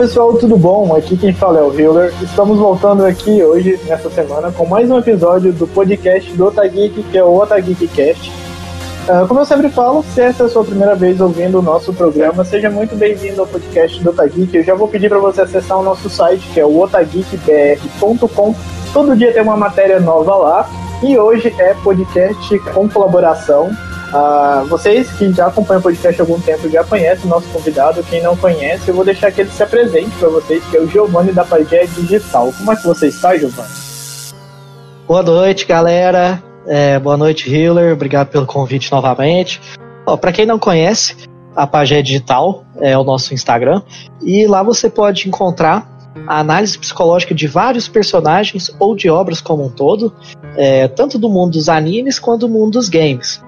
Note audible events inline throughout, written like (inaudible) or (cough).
Pessoal, tudo bom? Aqui quem fala é o Hiller. Estamos voltando aqui hoje, nessa semana, com mais um episódio do podcast do Otageek, que é o Otageek Cast. Uh, como eu sempre falo, se essa é a sua primeira vez ouvindo o nosso programa, seja muito bem-vindo ao podcast do Otageek. Eu já vou pedir para você acessar o nosso site, que é o otageekbr.com. Todo dia tem uma matéria nova lá. E hoje é podcast com colaboração Uh, vocês que já acompanham o podcast há algum tempo já conhecem o nosso convidado. Quem não conhece, eu vou deixar que ele se apresente para vocês, que é o Giovanni da Pagé Digital. Como é que você está, Giovanni? Boa noite, galera. É, boa noite, Hiller. Obrigado pelo convite novamente. Para quem não conhece, a Pagé Digital é o nosso Instagram e lá você pode encontrar a análise psicológica de vários personagens ou de obras como um todo, é, tanto do mundo dos animes quanto do mundo dos games.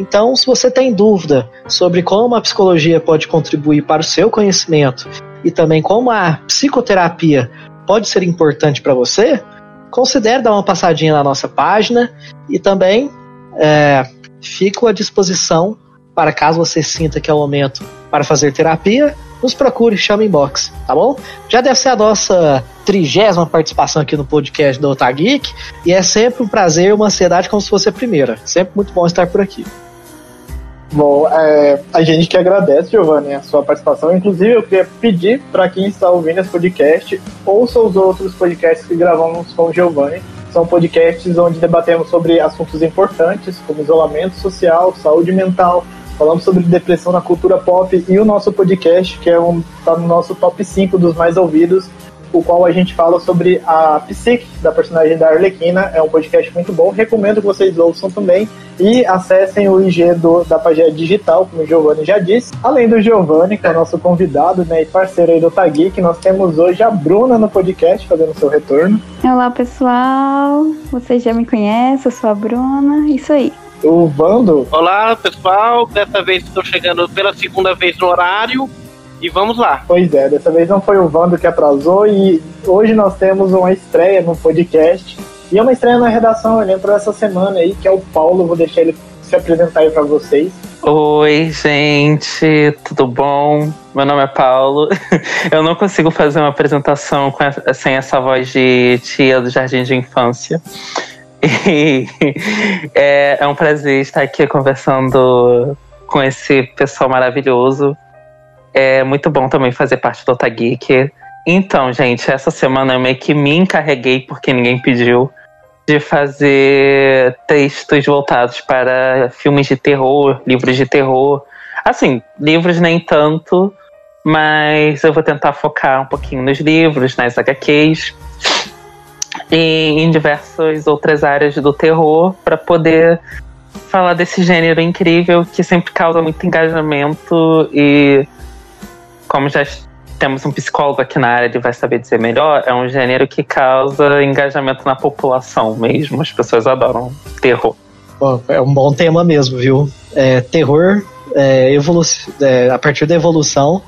Então, se você tem dúvida sobre como a psicologia pode contribuir para o seu conhecimento e também como a psicoterapia pode ser importante para você, considere dar uma passadinha na nossa página e também é, fico à disposição para caso você sinta que é o momento para fazer terapia, nos procure, chama inbox, tá bom? Já deve ser a nossa trigésima participação aqui no podcast do Otageek e é sempre um prazer e uma ansiedade como se fosse a primeira. Sempre muito bom estar por aqui. Bom, é, a gente que agradece, Giovanni, a sua participação. Inclusive, eu queria pedir para quem está ouvindo esse podcast, ouça os outros podcasts que gravamos com o Giovanni. São podcasts onde debatemos sobre assuntos importantes, como isolamento social, saúde mental, falamos sobre depressão na cultura pop e o nosso podcast, que é um, tá no nosso top 5 dos mais ouvidos, o qual a gente fala sobre a psique da personagem da Arlequina. É um podcast muito bom, recomendo que vocês ouçam também e acessem o IG do, da Pagé Digital, como o Giovanni já disse. Além do Giovanni, que é nosso convidado né, e parceiro aí do Tageek, nós temos hoje a Bruna no podcast fazendo seu retorno. Olá pessoal, vocês já me conhecem, eu sou a Bruna, isso aí. O Vando. Olá pessoal, dessa vez estou chegando pela segunda vez no horário e vamos lá. Pois é, dessa vez não foi o Vando que atrasou e hoje nós temos uma estreia no podcast. E é uma estreia na redação, ele entrou essa semana aí, que é o Paulo, vou deixar ele se apresentar aí pra vocês. Oi, gente, tudo bom? Meu nome é Paulo. (laughs) Eu não consigo fazer uma apresentação essa, sem essa voz de tia do Jardim de Infância. (laughs) E é, é um prazer estar aqui conversando com esse pessoal maravilhoso é muito bom também fazer parte do Otageek. Então, gente, essa semana eu meio que me encarreguei, porque ninguém pediu, de fazer textos voltados para filmes de terror, livros de terror. Assim, livros nem tanto, mas eu vou tentar focar um pouquinho nos livros, nas HQs e em diversas outras áreas do terror para poder falar desse gênero incrível que sempre causa muito engajamento e como já temos um psicólogo aqui na área, ele vai saber dizer melhor, é um gênero que causa engajamento na população mesmo. As pessoas adoram terror. É um bom tema mesmo, viu? É, terror, é, é, a partir da evolução,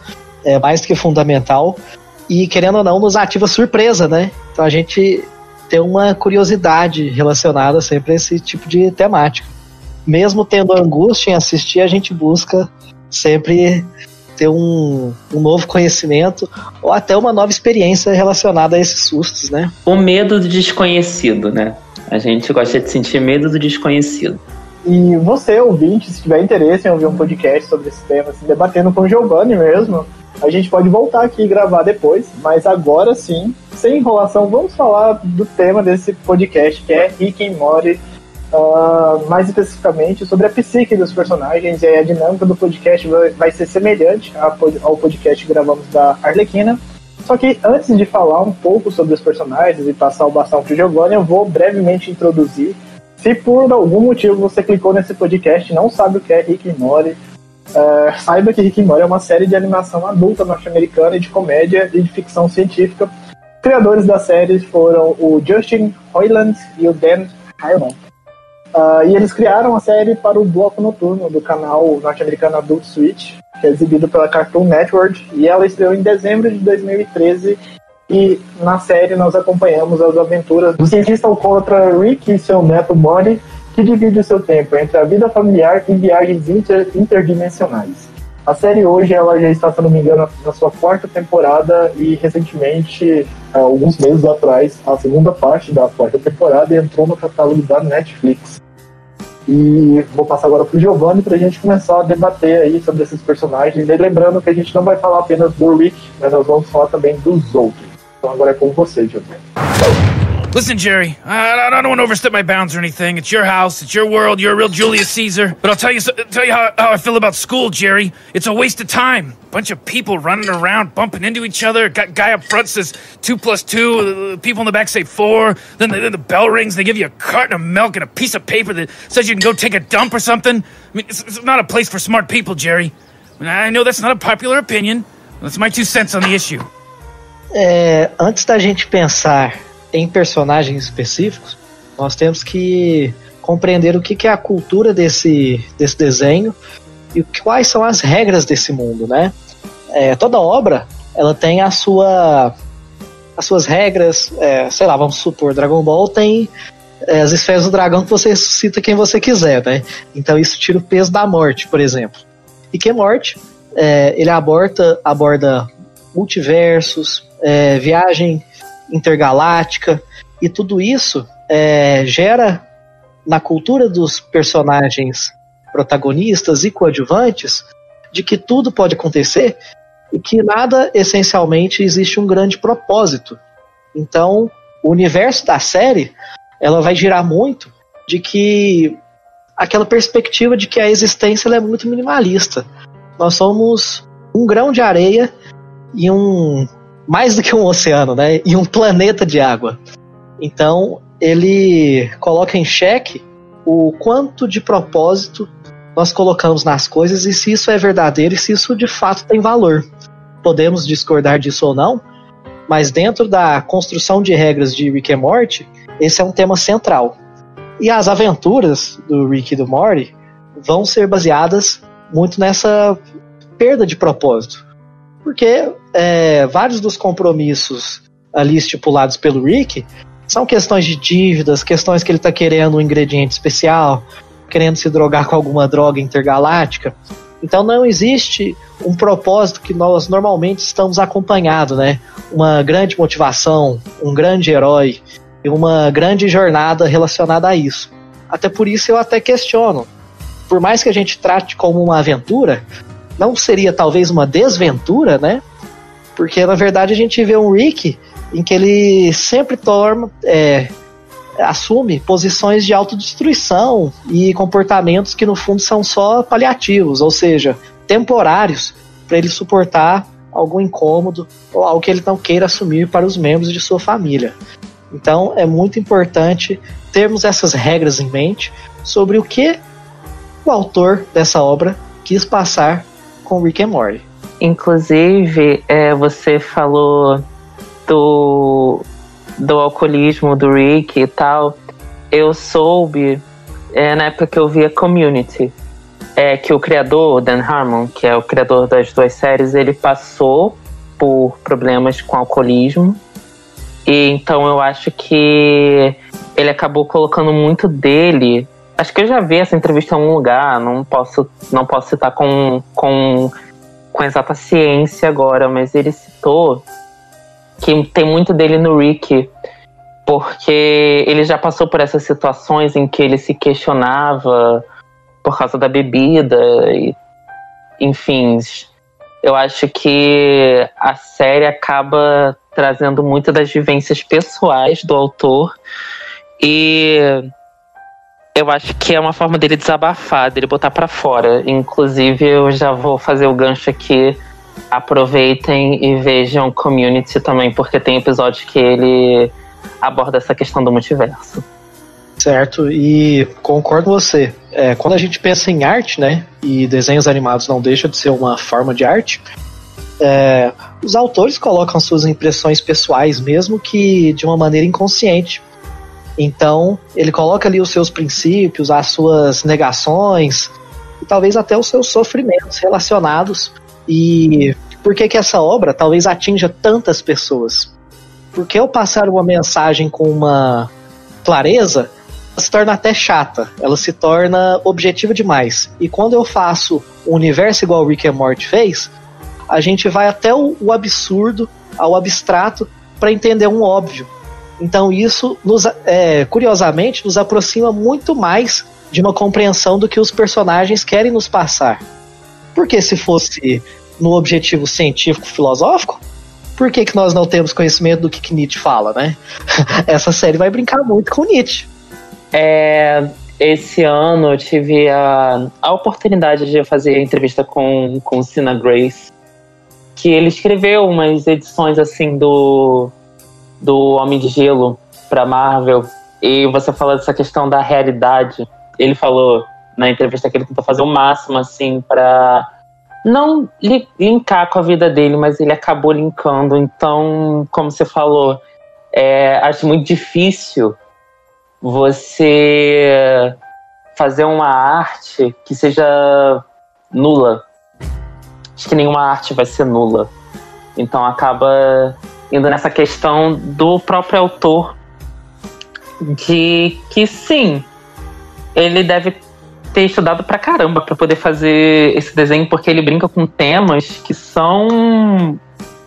é mais que fundamental. E querendo ou não, nos ativa surpresa, né? Então a gente tem uma curiosidade relacionada sempre a esse tipo de temática. Mesmo tendo angústia em assistir, a gente busca sempre ter um, um novo conhecimento ou até uma nova experiência relacionada a esses sustos, né? O medo do desconhecido, né? A gente gosta de sentir medo do desconhecido. E você, ouvinte, se tiver interesse em ouvir um podcast sobre esse tema, assim, debatendo com o Giovanni mesmo, a gente pode voltar aqui e gravar depois, mas agora sim, sem enrolação, vamos falar do tema desse podcast, que é Rick and Morty Uh, mais especificamente sobre a psique dos personagens e a dinâmica do podcast vai, ser semelhante ao podcast que gravamos da Arlequina. Só que antes de falar um pouco sobre os personagens e passar o bastão para o Giovanni, eu vou brevemente introduzir. Se por algum motivo você clicou nesse podcast e não sabe o que é Rick and Morty, uh, saiba que Rick and Morty é uma série de animação adulta norte-americana e de comédia e de ficção científica. Criadores da série foram o Justin Roiland e o Dan Harmon. Uh, e eles criaram a série para o bloco noturno do canal norte-americano Adult Switch, que é exibido pela Cartoon Network, e ela estreou em dezembro de 2013. E na série nós acompanhamos as aventuras do cientista alcoólatra Rick e seu neto Bonnie, que divide o seu tempo entre a vida familiar e viagens inter interdimensionais. A série hoje ela já está, se não me engano, na sua quarta temporada e recentemente, alguns meses atrás, a segunda parte da quarta temporada entrou no catálogo da Netflix. E vou passar agora para o Giovanni para a gente começar a debater aí sobre esses personagens. E lembrando que a gente não vai falar apenas do Rick, mas nós vamos falar também dos outros. Então agora é com você, Giovanni. Listen, Jerry, I, I don't want to overstep my bounds or anything. It's your house, it's your world, you're a real Julius Caesar. But I'll tell you, tell you how, how I feel about school, Jerry. It's a waste of time. Bunch of people running around, bumping into each other. Got guy up front says two plus two. Uh, people in the back say four. Then the, then the bell rings. They give you a carton of milk and a piece of paper that says you can go take a dump or something. I mean, it's, it's not a place for smart people, Jerry. I, I know that's not a popular opinion. That's my two cents on the issue. É, antes da gente pensar em personagens específicos, nós temos que compreender o que é a cultura desse, desse desenho e quais são as regras desse mundo, né? É, toda obra ela tem a sua as suas regras, é, sei lá, vamos supor, Dragon Ball tem é, as esferas do dragão que você ressuscita quem você quiser, né? Então isso tira o peso da morte, por exemplo. E que morte? É, ele aborda, aborda multiversos, é, viagem intergaláctica, e tudo isso é, gera na cultura dos personagens protagonistas e coadjuvantes de que tudo pode acontecer e que nada essencialmente existe um grande propósito. Então, o universo da série ela vai girar muito de que aquela perspectiva de que a existência é muito minimalista. Nós somos um grão de areia e um mais do que um oceano, né? E um planeta de água. Então, ele coloca em xeque o quanto de propósito nós colocamos nas coisas e se isso é verdadeiro e se isso de fato tem valor. Podemos discordar disso ou não, mas dentro da construção de regras de Rick e Morty, esse é um tema central. E as aventuras do Rick e do Morty vão ser baseadas muito nessa perda de propósito. Porque é, vários dos compromissos ali estipulados pelo Rick são questões de dívidas, questões que ele está querendo um ingrediente especial, querendo se drogar com alguma droga intergaláctica. Então não existe um propósito que nós normalmente estamos acompanhado, né? Uma grande motivação, um grande herói e uma grande jornada relacionada a isso. Até por isso eu até questiono. Por mais que a gente trate como uma aventura, não seria talvez uma desventura, né? Porque na verdade a gente vê um Rick em que ele sempre torna, é, assume posições de autodestruição e comportamentos que no fundo são só paliativos, ou seja, temporários, para ele suportar algum incômodo ou algo que ele não queira assumir para os membros de sua família. Então é muito importante termos essas regras em mente sobre o que o autor dessa obra quis passar com Rick and Morty. Inclusive, é, você falou do, do alcoolismo do Rick e tal. Eu soube, é, na época que eu via Community, é que o criador, Dan Harmon, que é o criador das duas séries, ele passou por problemas com alcoolismo. E então eu acho que ele acabou colocando muito dele Acho que eu já vi essa entrevista em algum lugar, não posso, não posso citar com, com, com exata ciência agora, mas ele citou que tem muito dele no Rick, porque ele já passou por essas situações em que ele se questionava por causa da bebida e enfim, eu acho que a série acaba trazendo muito das vivências pessoais do autor e eu acho que é uma forma dele desabafar, dele botar para fora. Inclusive, eu já vou fazer o gancho aqui. Aproveitem e vejam Community também, porque tem episódios que ele aborda essa questão do multiverso. Certo, e concordo com você. É, quando a gente pensa em arte, né, e desenhos animados não deixa de ser uma forma de arte, é, os autores colocam suas impressões pessoais, mesmo que de uma maneira inconsciente. Então, ele coloca ali os seus princípios, as suas negações e talvez até os seus sofrimentos relacionados. E por que que essa obra talvez atinja tantas pessoas? Porque ao passar uma mensagem com uma clareza, se torna até chata, ela se torna objetiva demais. E quando eu faço um universo igual o Rick and Morty fez, a gente vai até o absurdo, ao abstrato, para entender um óbvio. Então isso, nos, é, curiosamente, nos aproxima muito mais de uma compreensão do que os personagens querem nos passar. Porque se fosse no objetivo científico-filosófico, por que, que nós não temos conhecimento do que, que Nietzsche fala, né? (laughs) Essa série vai brincar muito com Nietzsche. É, esse ano eu tive a, a oportunidade de fazer entrevista com, com Sina Grace, que ele escreveu umas edições assim do, do Homem de Gelo para Marvel. E você falou dessa questão da realidade. Ele falou na entrevista que ele tentou fazer o máximo assim para não li linkar com a vida dele, mas ele acabou linkando. Então, como você falou, é, acho muito difícil você fazer uma arte que seja nula. Acho que nenhuma arte vai ser nula. Então acaba indo nessa questão do próprio autor de que sim, ele deve ter estudado pra caramba para poder fazer esse desenho, porque ele brinca com temas que são.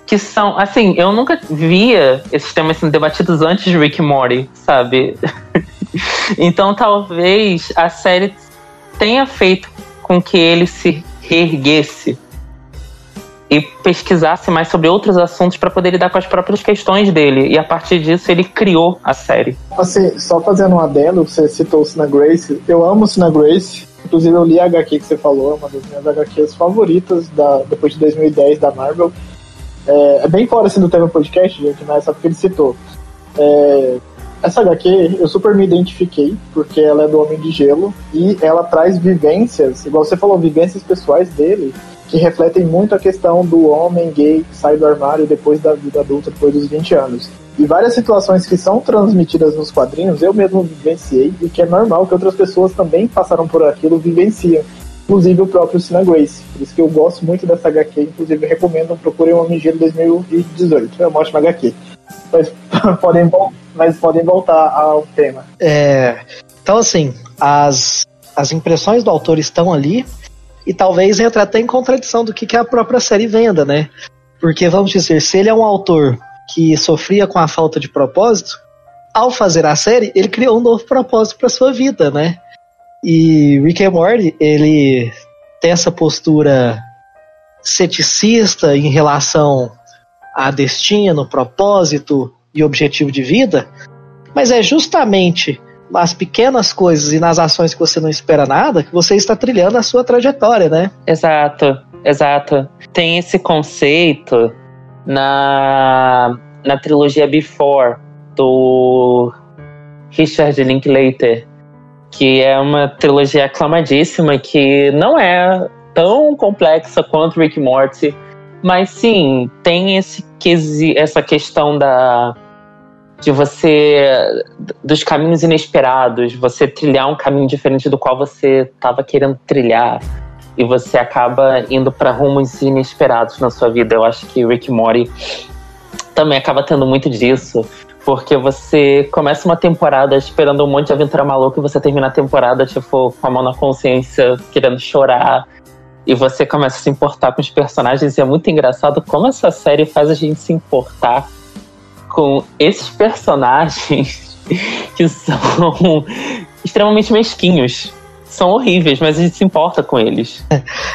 Que são. Assim, eu nunca via esses temas sendo debatidos antes de Rick Morty, sabe? (laughs) então talvez a série tenha feito com que ele se reerguesse e pesquisasse mais sobre outros assuntos para poder lidar com as próprias questões dele. E a partir disso ele criou a série. Assim, só fazendo um adendo, você citou o Sina Grace. Eu amo Sina Grace. Inclusive eu li a HQ que você falou, é uma das minhas HQs favoritas da, depois de 2010 da Marvel. É, é bem fora assim, do tema podcast, gente, mas só porque ele citou. É, essa HQ eu super me identifiquei, porque ela é do Homem de Gelo e ela traz vivências, igual você falou, vivências pessoais dele que refletem muito a questão do homem gay que sai do armário depois da vida adulta, depois dos 20 anos. E várias situações que são transmitidas nos quadrinhos eu mesmo vivenciei e que é normal que outras pessoas também passaram por aquilo vivenciam. Inclusive o próprio Sina Grace. Por isso que eu gosto muito dessa HQ. Inclusive recomendo, procurem o Homem Gelo 2018. É uma ótima HQ. Mas (laughs) podem, mas podem voltar ao tema. É, então, assim, as, as impressões do autor estão ali e talvez entre até em contradição do que, que a própria série venda, né? Porque, vamos dizer, se ele é um autor que sofria com a falta de propósito, ao fazer a série, ele criou um novo propósito para sua vida, né? E Rick and Morty, ele tem essa postura ceticista em relação a destino, propósito e objetivo de vida, mas é justamente nas pequenas coisas e nas ações que você não espera nada, que você está trilhando a sua trajetória, né? Exato, exato. Tem esse conceito na, na trilogia Before, do Richard Linklater, que é uma trilogia aclamadíssima que não é tão complexa quanto Rick Morty, mas sim, tem esse, essa questão da de você dos caminhos inesperados, você trilhar um caminho diferente do qual você estava querendo trilhar e você acaba indo para rumos inesperados na sua vida. Eu acho que Rick Mori também acaba tendo muito disso, porque você começa uma temporada esperando um monte de aventura maluca e você termina a temporada tipo com a mão na consciência, querendo chorar. E você começa a se importar com os personagens, e é muito engraçado como essa série faz a gente se importar com esses personagens (laughs) que são extremamente mesquinhos. São horríveis, mas a gente se importa com eles.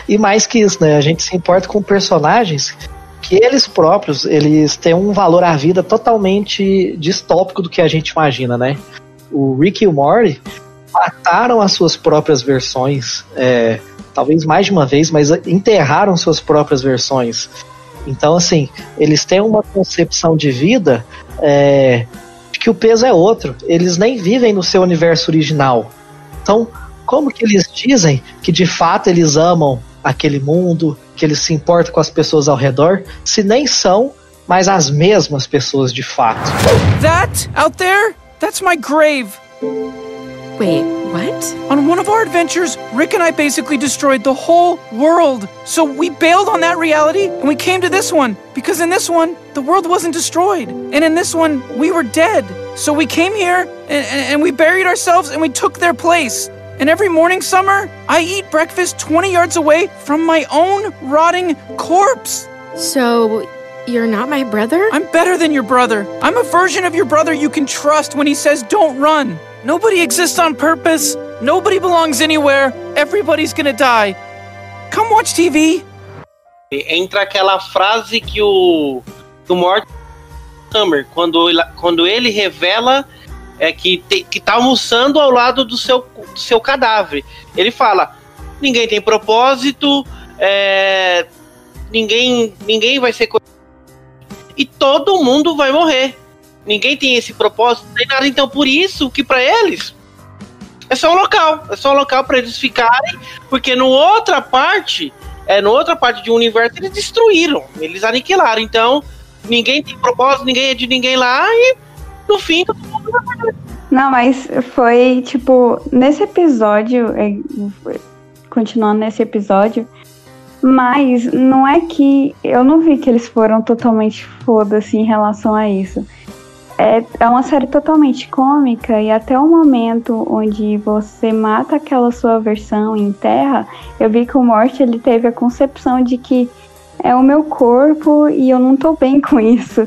E mais que isso, né? A gente se importa com personagens que eles próprios, eles têm um valor à vida totalmente distópico do que a gente imagina, né? O Rick e o Morty mataram as suas próprias versões, é, talvez mais de uma vez, mas enterraram suas próprias versões. Então, assim, eles têm uma concepção de vida é, de que o peso é outro. Eles nem vivem no seu universo original. Então, como que eles dizem que de fato eles amam aquele mundo, que eles se importam com as pessoas ao redor, se nem são mais as mesmas pessoas de fato? That out there, that's my grave. Wait, what? On one of our adventures, Rick and I basically destroyed the whole world. So we bailed on that reality and we came to this one because in this one, the world wasn't destroyed. And in this one, we were dead. So we came here and, and, and we buried ourselves and we took their place. And every morning, Summer, I eat breakfast 20 yards away from my own rotting corpse. So, you're not my brother? I'm better than your brother. I'm a version of your brother you can trust when he says don't run. Nobody exists on purpose. Nobody belongs anywhere. Everybody's gonna die. Come watch TV. Entra aquela frase que o, que o Mort Summer, quando ele, quando ele revela é que, te, que tá almoçando ao lado do seu, do seu cadáver. Ele fala: ninguém tem propósito, é, ninguém, ninguém vai ser. E todo mundo vai morrer. Ninguém tem esse propósito, nem nada. Então, por isso que para eles é só um local. É só um local para eles ficarem, porque no outra parte, é, no outra parte de um universo, eles destruíram, eles aniquilaram. Então, ninguém tem propósito, ninguém é de ninguém lá, e no fim, todo mundo vai. Não, mas foi tipo, nesse episódio, é, continuando nesse episódio, mas não é que eu não vi que eles foram totalmente foda-se em relação a isso. É, é uma série totalmente cômica e até o momento onde você mata aquela sua versão em terra, eu vi que o Morte ele teve a concepção de que é o meu corpo e eu não tô bem com isso.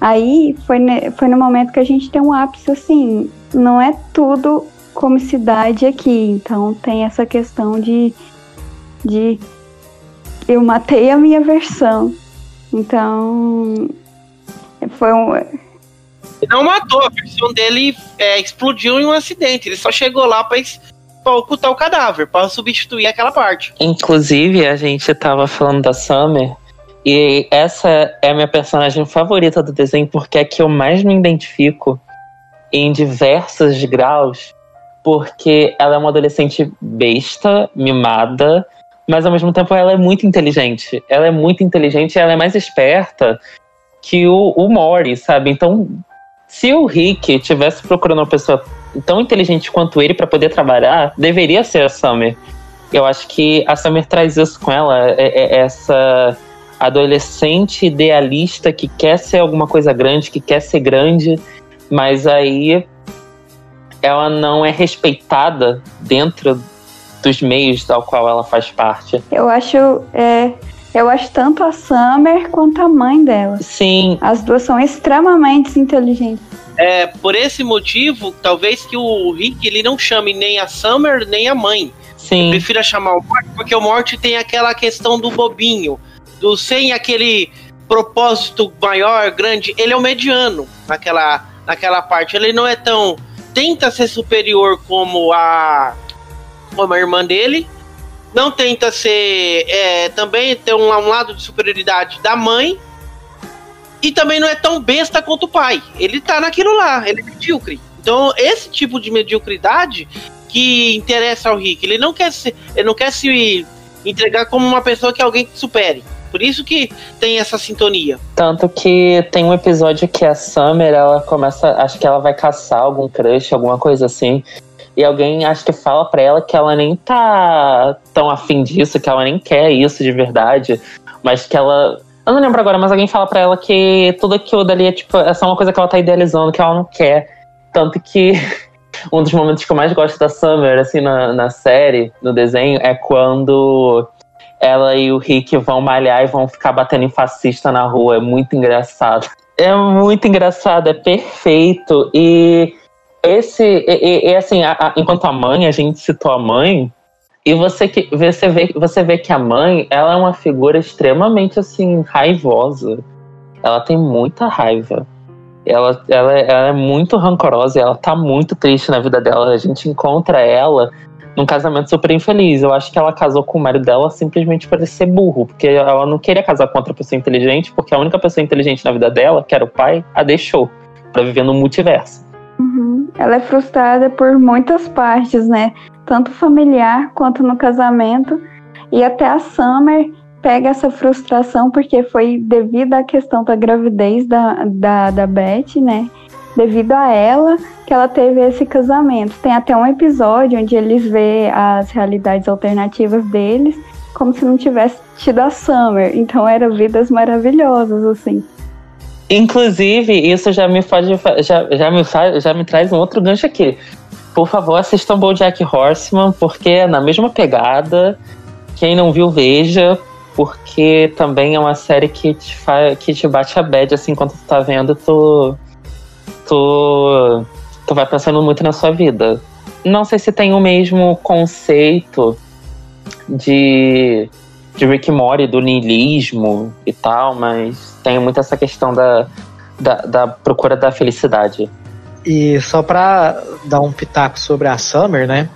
Aí foi, ne- foi no momento que a gente tem um ápice assim, não é tudo comicidade aqui, então tem essa questão de, de eu matei a minha versão. Então foi um. Não matou, a versão dele é, explodiu em um acidente. Ele só chegou lá pra, pra ocultar o cadáver, pra substituir aquela parte. Inclusive, a gente tava falando da Summer. E essa é a minha personagem favorita do desenho, porque é que eu mais me identifico em diversos graus. Porque ela é uma adolescente besta, mimada, mas ao mesmo tempo ela é muito inteligente. Ela é muito inteligente e ela é mais esperta que o, o Mori, sabe? Então, se o Rick tivesse procurando uma pessoa tão inteligente quanto ele para poder trabalhar, deveria ser a Summer. Eu acho que a Summer traz isso com ela, é, é essa adolescente idealista que quer ser alguma coisa grande, que quer ser grande, mas aí ela não é respeitada dentro dos meios ao qual ela faz parte. Eu acho. É, eu acho tanto a Summer quanto a mãe dela. Sim, As duas são extremamente inteligentes. É, por esse motivo, talvez que o Rick ele não chame nem a Summer nem a mãe. sim, Prefira chamar o Morty, porque o Morty tem aquela questão do bobinho, do sem aquele propósito maior, grande. Ele é o mediano naquela, naquela parte. Ele não é tão. Tenta ser superior como a. como a irmã dele. Não tenta ser. é, também ter um, um lado de superioridade da mãe. E também não é tão besta quanto o pai. Ele tá naquilo lá, ele é medíocre. Então, esse tipo de mediocridade que interessa ao Rick. Ele não quer se, ele não quer se entregar como uma pessoa que alguém supere. Por isso que tem essa sintonia. Tanto que tem um episódio que a Summer, ela começa, acho que ela vai caçar algum crush, alguma coisa assim. E alguém acho que fala pra ela que ela nem tá tão afim disso, que ela nem quer isso de verdade, mas que ela. Eu não lembro agora, mas alguém fala pra ela que tudo aquilo dali é tipo, é só uma coisa que ela tá idealizando, que ela não quer. Tanto que (laughs) um dos momentos que eu mais gosto da Summer, assim, na, na série, no desenho, é quando ela e o Rick vão malhar e vão ficar batendo em fascista na rua. É muito engraçado. É muito engraçado, é perfeito. E esse. E, e- assim, a- a- enquanto a mãe, a gente citou a mãe. E você, que, você, vê, você vê que a mãe, ela é uma figura extremamente, assim, raivosa. Ela tem muita raiva. Ela, ela, ela é muito rancorosa, ela tá muito triste na vida dela. A gente encontra ela num casamento super infeliz. Eu acho que ela casou com o marido dela simplesmente para ser burro, porque ela não queria casar com outra pessoa inteligente, porque a única pessoa inteligente na vida dela, que era o pai, a deixou para viver no multiverso. Uhum. Ela é frustrada por muitas partes, né? Tanto familiar quanto no casamento. E até a Summer pega essa frustração porque foi devido à questão da gravidez da, da, da Beth, né? Devido a ela que ela teve esse casamento. Tem até um episódio onde eles vê as realidades alternativas deles como se não tivesse tido a Summer. Então eram vidas maravilhosas, assim. Inclusive, isso já me faz, já, já me faz, já me traz um outro gancho aqui. Por favor, assistam BoJack Horseman, porque é na mesma pegada. Quem não viu, veja, porque também é uma série que te, que te bate a bad, assim, quando tu tá vendo, tu, tu, tu vai pensando muito na sua vida. Não sei se tem o mesmo conceito de, de Rick Mori, do niilismo e tal, mas tem muito essa questão da, da, da procura da felicidade. E só pra dar um pitaco sobre a Summer, né?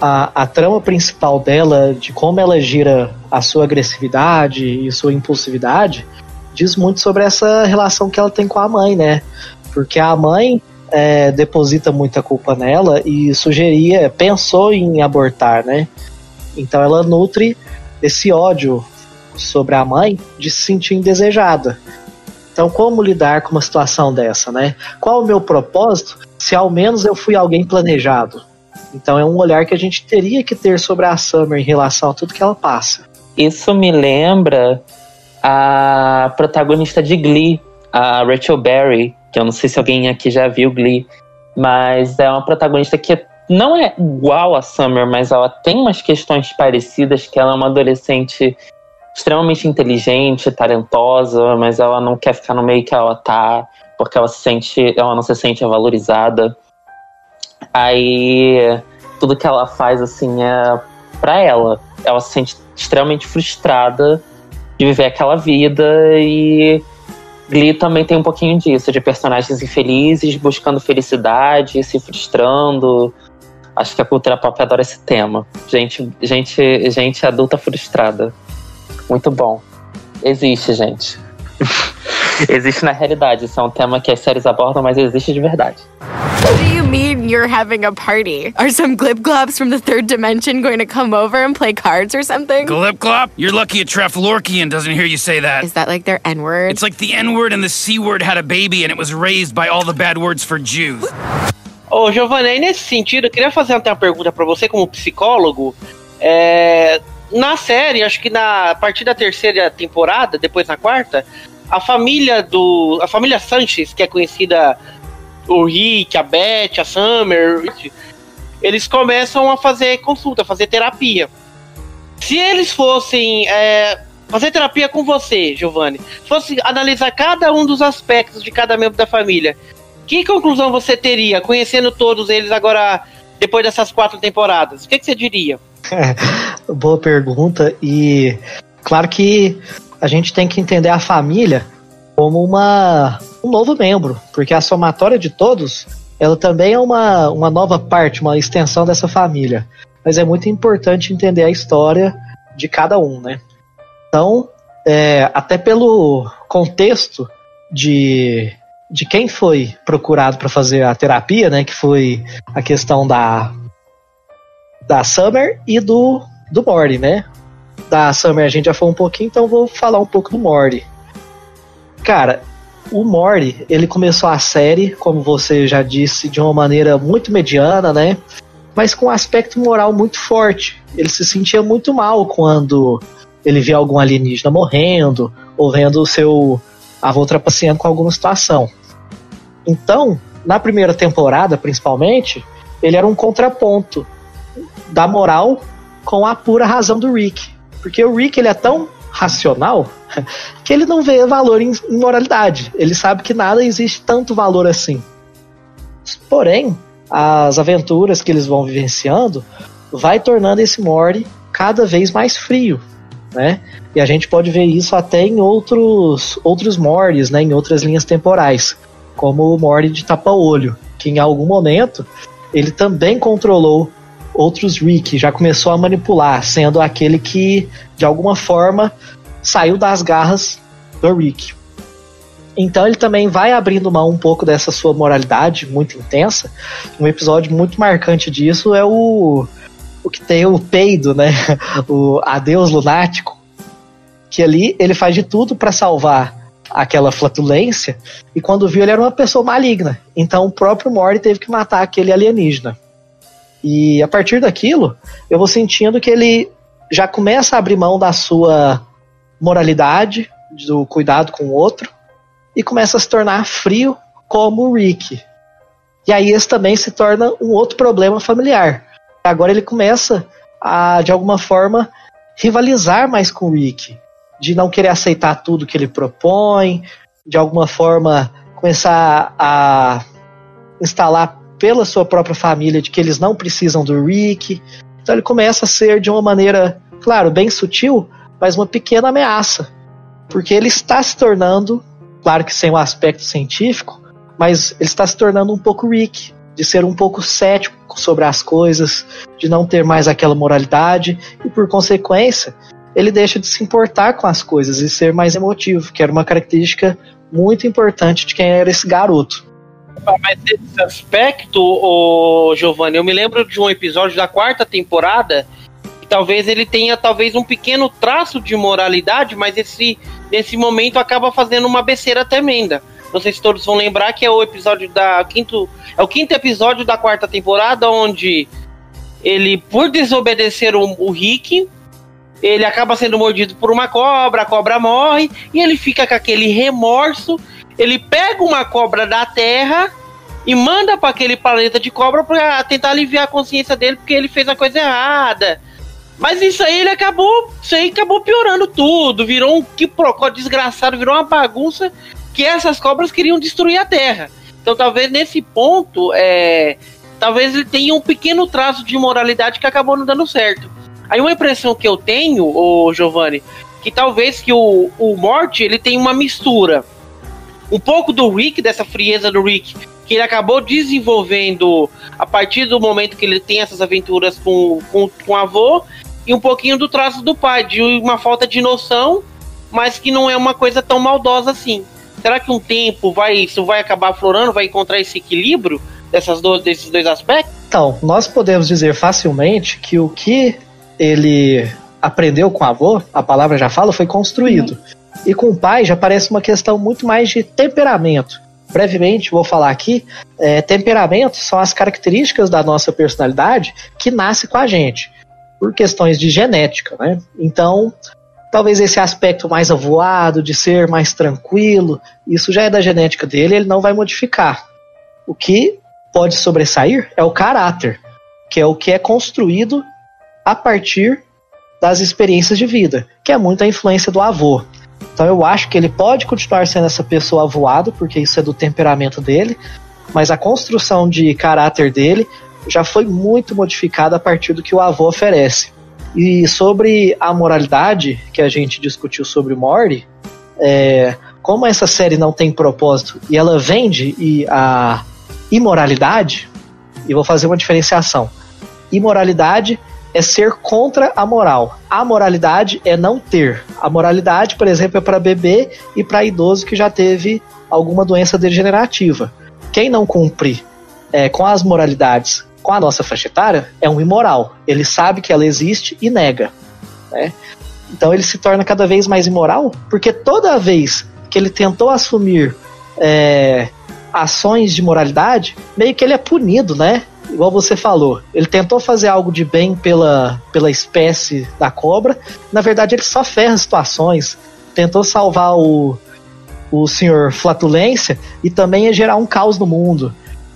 A, a trama principal dela, de como ela gira a sua agressividade e sua impulsividade, diz muito sobre essa relação que ela tem com a mãe, né? Porque a mãe é, deposita muita culpa nela e sugeria, pensou em abortar, né? Então ela nutre esse ódio sobre a mãe de se sentir indesejada. Então, como lidar com uma situação dessa, né? Qual o meu propósito se ao menos eu fui alguém planejado? Então, é um olhar que a gente teria que ter sobre a Summer em relação a tudo que ela passa. Isso me lembra a protagonista de Glee, a Rachel Berry, que eu não sei se alguém aqui já viu Glee, mas é uma protagonista que não é igual a Summer, mas ela tem umas questões parecidas, que ela é uma adolescente extremamente inteligente, talentosa, mas ela não quer ficar no meio que ela tá, porque ela se sente, ela não se sente valorizada. Aí tudo que ela faz assim é para ela. Ela se sente extremamente frustrada de viver aquela vida e Glee também tem um pouquinho disso, de personagens infelizes buscando felicidade, se frustrando. Acho que a cultura pop adora esse tema. Gente, gente, gente adulta frustrada. Muito bom. Existe, gente. (laughs) existe na realidade. Isso é um tema que as séries abordam, mas existe de verdade. What do you mean you're having a party? Are some glib globs from the third dimension going to come over and play cards or something? Glip glop? You're lucky a Trafalorkian doesn't hear you say that. Is that like their N word? It's like the N word and the C word had a baby and it was raised by all the bad words for Jews. Ô, Giovanna, aí nesse sentido, eu queria fazer até uma pergunta pra você, como psicólogo. É, na série, acho que na a partir da terceira temporada, depois na quarta, a família do. A família Sanchez, que é conhecida o Rick, a Beth, a Summer, eles começam a fazer consulta, a fazer terapia. Se eles fossem é, fazer terapia com você, Giovanni, fosse analisar cada um dos aspectos de cada membro da família, que conclusão você teria, conhecendo todos eles agora, depois dessas quatro temporadas? O que, que você diria? Boa pergunta. E claro que a gente tem que entender a família como uma, um novo membro, porque a somatória de todos, ela também é uma, uma nova parte, uma extensão dessa família. Mas é muito importante entender a história de cada um, né? Então, é, até pelo contexto de, de quem foi procurado para fazer a terapia, né? Que foi a questão da, da Summer e do, do Morty, né? Da Summer a gente já falou um pouquinho, então vou falar um pouco do Morty. Cara, o Morty, ele começou a série, como você já disse, de uma maneira muito mediana, né? Mas com um aspecto moral muito forte. Ele se sentia muito mal quando ele via algum alienígena morrendo, ou vendo o seu avô trapaceando com alguma situação. Então, na primeira temporada, principalmente, ele era um contraponto da moral com a pura razão do Rick. Porque o Rick ele é tão racional (laughs) que ele não vê valor em, em moralidade. Ele sabe que nada existe tanto valor assim. Porém, as aventuras que eles vão vivenciando vai tornando esse Morty cada vez mais frio, né? E a gente pode ver isso até em outros outros Mortys, né? Em outras linhas temporais, como o Morty de tapa-olho, que em algum momento ele também controlou outros Rick, já começou a manipular, sendo aquele que de alguma forma saiu das garras do Rick. Então ele também vai abrindo mão um pouco dessa sua moralidade muito intensa. Um episódio muito marcante disso é o o que tem o peido, né? (laughs) O adeus lunático, que ali ele faz de tudo para salvar aquela flatulência e quando viu ele era uma pessoa maligna. Então o próprio Morty teve que matar aquele alienígena. E a partir daquilo, eu vou sentindo que ele já começa a abrir mão da sua moralidade, do cuidado com o outro, e começa a se tornar frio como o Rick. E aí esse também se torna um outro problema familiar. Agora ele começa a, de alguma forma, rivalizar mais com o Rick, de não querer aceitar tudo que ele propõe, de alguma forma começar a instalar pela sua própria família de que eles não precisam do Rick. Então ele começa a ser de uma maneira, claro, bem sutil, mas uma pequena ameaça, porque ele está se tornando, claro que sem o aspecto científico, mas ele está se tornando um pouco Rick, de ser um pouco cético sobre as coisas, de não ter mais aquela moralidade e por consequência ele deixa de se importar com as coisas e ser mais emotivo, que era uma característica muito importante de quem era esse garoto. Mas nesse aspecto, Giovanni, eu me lembro de um episódio da quarta temporada que talvez ele tenha talvez um pequeno traço de moralidade, mas esse nesse momento acaba fazendo uma besteira tremenda. Se todos vão lembrar que é o episódio da quinto é o quinto episódio da quarta temporada onde ele por desobedecer o, o Rick ele acaba sendo mordido por uma cobra, a cobra morre e ele fica com aquele remorso. Ele pega uma cobra da terra e manda para aquele planeta de cobra para tentar aliviar a consciência dele porque ele fez a coisa errada. Mas isso aí ele acabou, isso aí acabou piorando tudo, virou um quiprocó desgraçado, virou uma bagunça que essas cobras queriam destruir a Terra. Então talvez nesse ponto, é, talvez ele tenha um pequeno traço de moralidade que acabou não dando certo. Aí uma impressão que eu tenho, o Giovanni, que talvez que o, o Morte ele tem uma mistura. Um pouco do Rick, dessa frieza do Rick, que ele acabou desenvolvendo a partir do momento que ele tem essas aventuras com, com, com o avô, e um pouquinho do traço do pai, de uma falta de noção, mas que não é uma coisa tão maldosa assim. Será que um tempo vai isso vai acabar aflorando, vai encontrar esse equilíbrio dessas do, desses dois aspectos? Então, nós podemos dizer facilmente que o que ele aprendeu com o avô, a palavra já fala, foi construído. Uhum. E com o pai já parece uma questão muito mais de temperamento. Brevemente, vou falar aqui: é, temperamento são as características da nossa personalidade que nasce com a gente, por questões de genética, né? Então, talvez esse aspecto mais avoado, de ser mais tranquilo, isso já é da genética dele, ele não vai modificar. O que pode sobressair é o caráter, que é o que é construído a partir das experiências de vida, que é muito a influência do avô. Então eu acho que ele pode continuar sendo essa pessoa avoado, porque isso é do temperamento dele, mas a construção de caráter dele já foi muito modificada a partir do que o avô oferece. E sobre a moralidade que a gente discutiu sobre o é, como essa série não tem propósito e ela vende e a imoralidade, e vou fazer uma diferenciação. Imoralidade é ser contra a moral. A moralidade é não ter. A moralidade, por exemplo, é para bebê e para idoso que já teve alguma doença degenerativa. Quem não cumpre é, com as moralidades com a nossa faixa etária é um imoral. Ele sabe que ela existe e nega. Né? Então ele se torna cada vez mais imoral porque toda vez que ele tentou assumir é, ações de moralidade, meio que ele é punido, né? igual você falou, ele tentou fazer algo de bem pela, pela espécie da cobra, na verdade ele só ferra situações, tentou salvar o, o senhor Flatulência e também ia gerar um caos no mundo.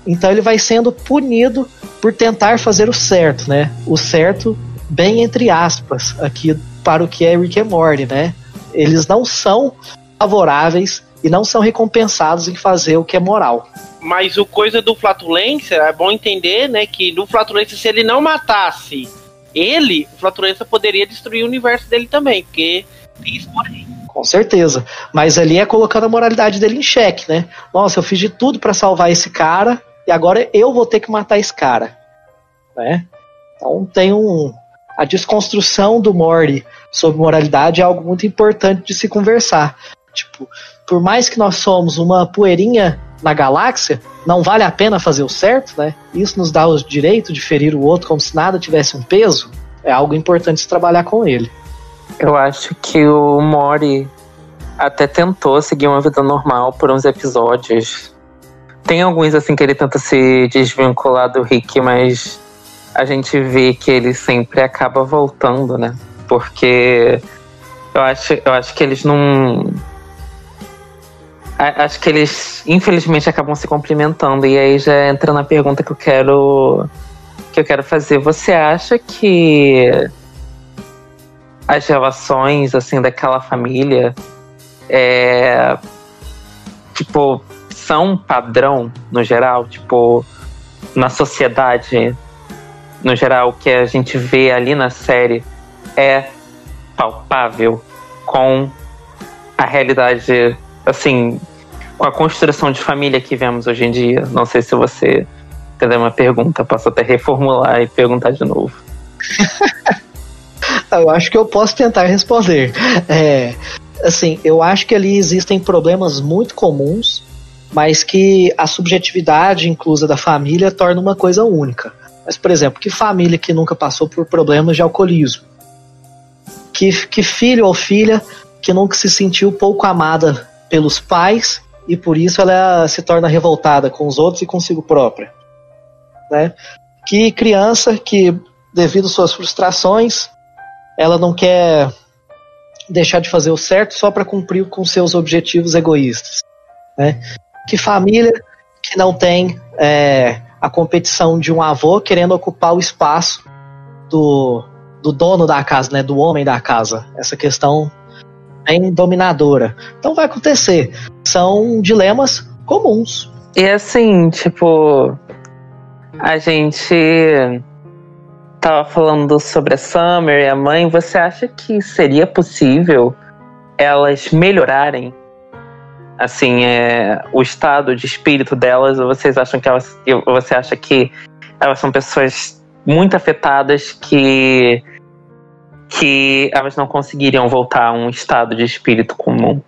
Então ele vai sendo punido por tentar fazer o certo, né? O certo, bem entre aspas, aqui para o que é Rick and Morty, né? Eles não são favoráveis e não são recompensados em fazer o que é moral. Mas o coisa do Flatulência, é bom entender, né, que do Flatulência, se ele não matasse ele, o Flatulência poderia destruir o universo dele também, porque tem isso por aí. Com certeza. Mas ali é colocando a moralidade dele em xeque, né? Nossa, eu fiz de tudo para salvar esse cara e agora eu vou ter que matar esse cara. Né? Então tem um. A desconstrução do Morty sobre moralidade é algo muito importante de se conversar. Tipo, por mais que nós somos uma poeirinha na galáxia, não vale a pena fazer o certo, né? Isso nos dá o direito de ferir o outro como se nada tivesse um peso. É algo importante se trabalhar com ele. Eu acho que o Mori até tentou seguir uma vida normal por uns episódios. Tem alguns assim que ele tenta se desvincular do Rick, mas a gente vê que ele sempre acaba voltando, né? Porque eu acho, eu acho que eles não Acho que eles, infelizmente, acabam se complementando. E aí já entra na pergunta que eu quero que eu quero fazer. Você acha que as relações assim daquela família é tipo são padrão no geral, tipo na sociedade no geral o que a gente vê ali na série é palpável com a realidade assim com a construção de família que vemos hoje em dia. Não sei se você entendeu uma pergunta, posso até reformular e perguntar de novo. (laughs) Eu acho que eu posso tentar responder. É, assim, eu acho que ali existem problemas muito comuns, mas que a subjetividade inclusa da família torna uma coisa única. Mas, por exemplo, que família que nunca passou por problemas de alcoolismo? Que, que filho ou filha que nunca se sentiu pouco amada pelos pais e por isso ela se torna revoltada com os outros e consigo própria? Né? Que criança que, devido às suas frustrações, ela não quer deixar de fazer o certo só para cumprir com seus objetivos egoístas. Né? Que família que não tem é, a competição de um avô querendo ocupar o espaço do, do dono da casa, né, do homem da casa. Essa questão bem dominadora. Então vai acontecer. São dilemas comuns. E assim, tipo, a gente tava falando sobre a Summer e a mãe. Você acha que seria possível elas melhorarem, assim, é, o estado de espírito delas? Vocês acham que elas, você acha que elas são pessoas muito afetadas que que elas não conseguiriam voltar a um estado de espírito comum?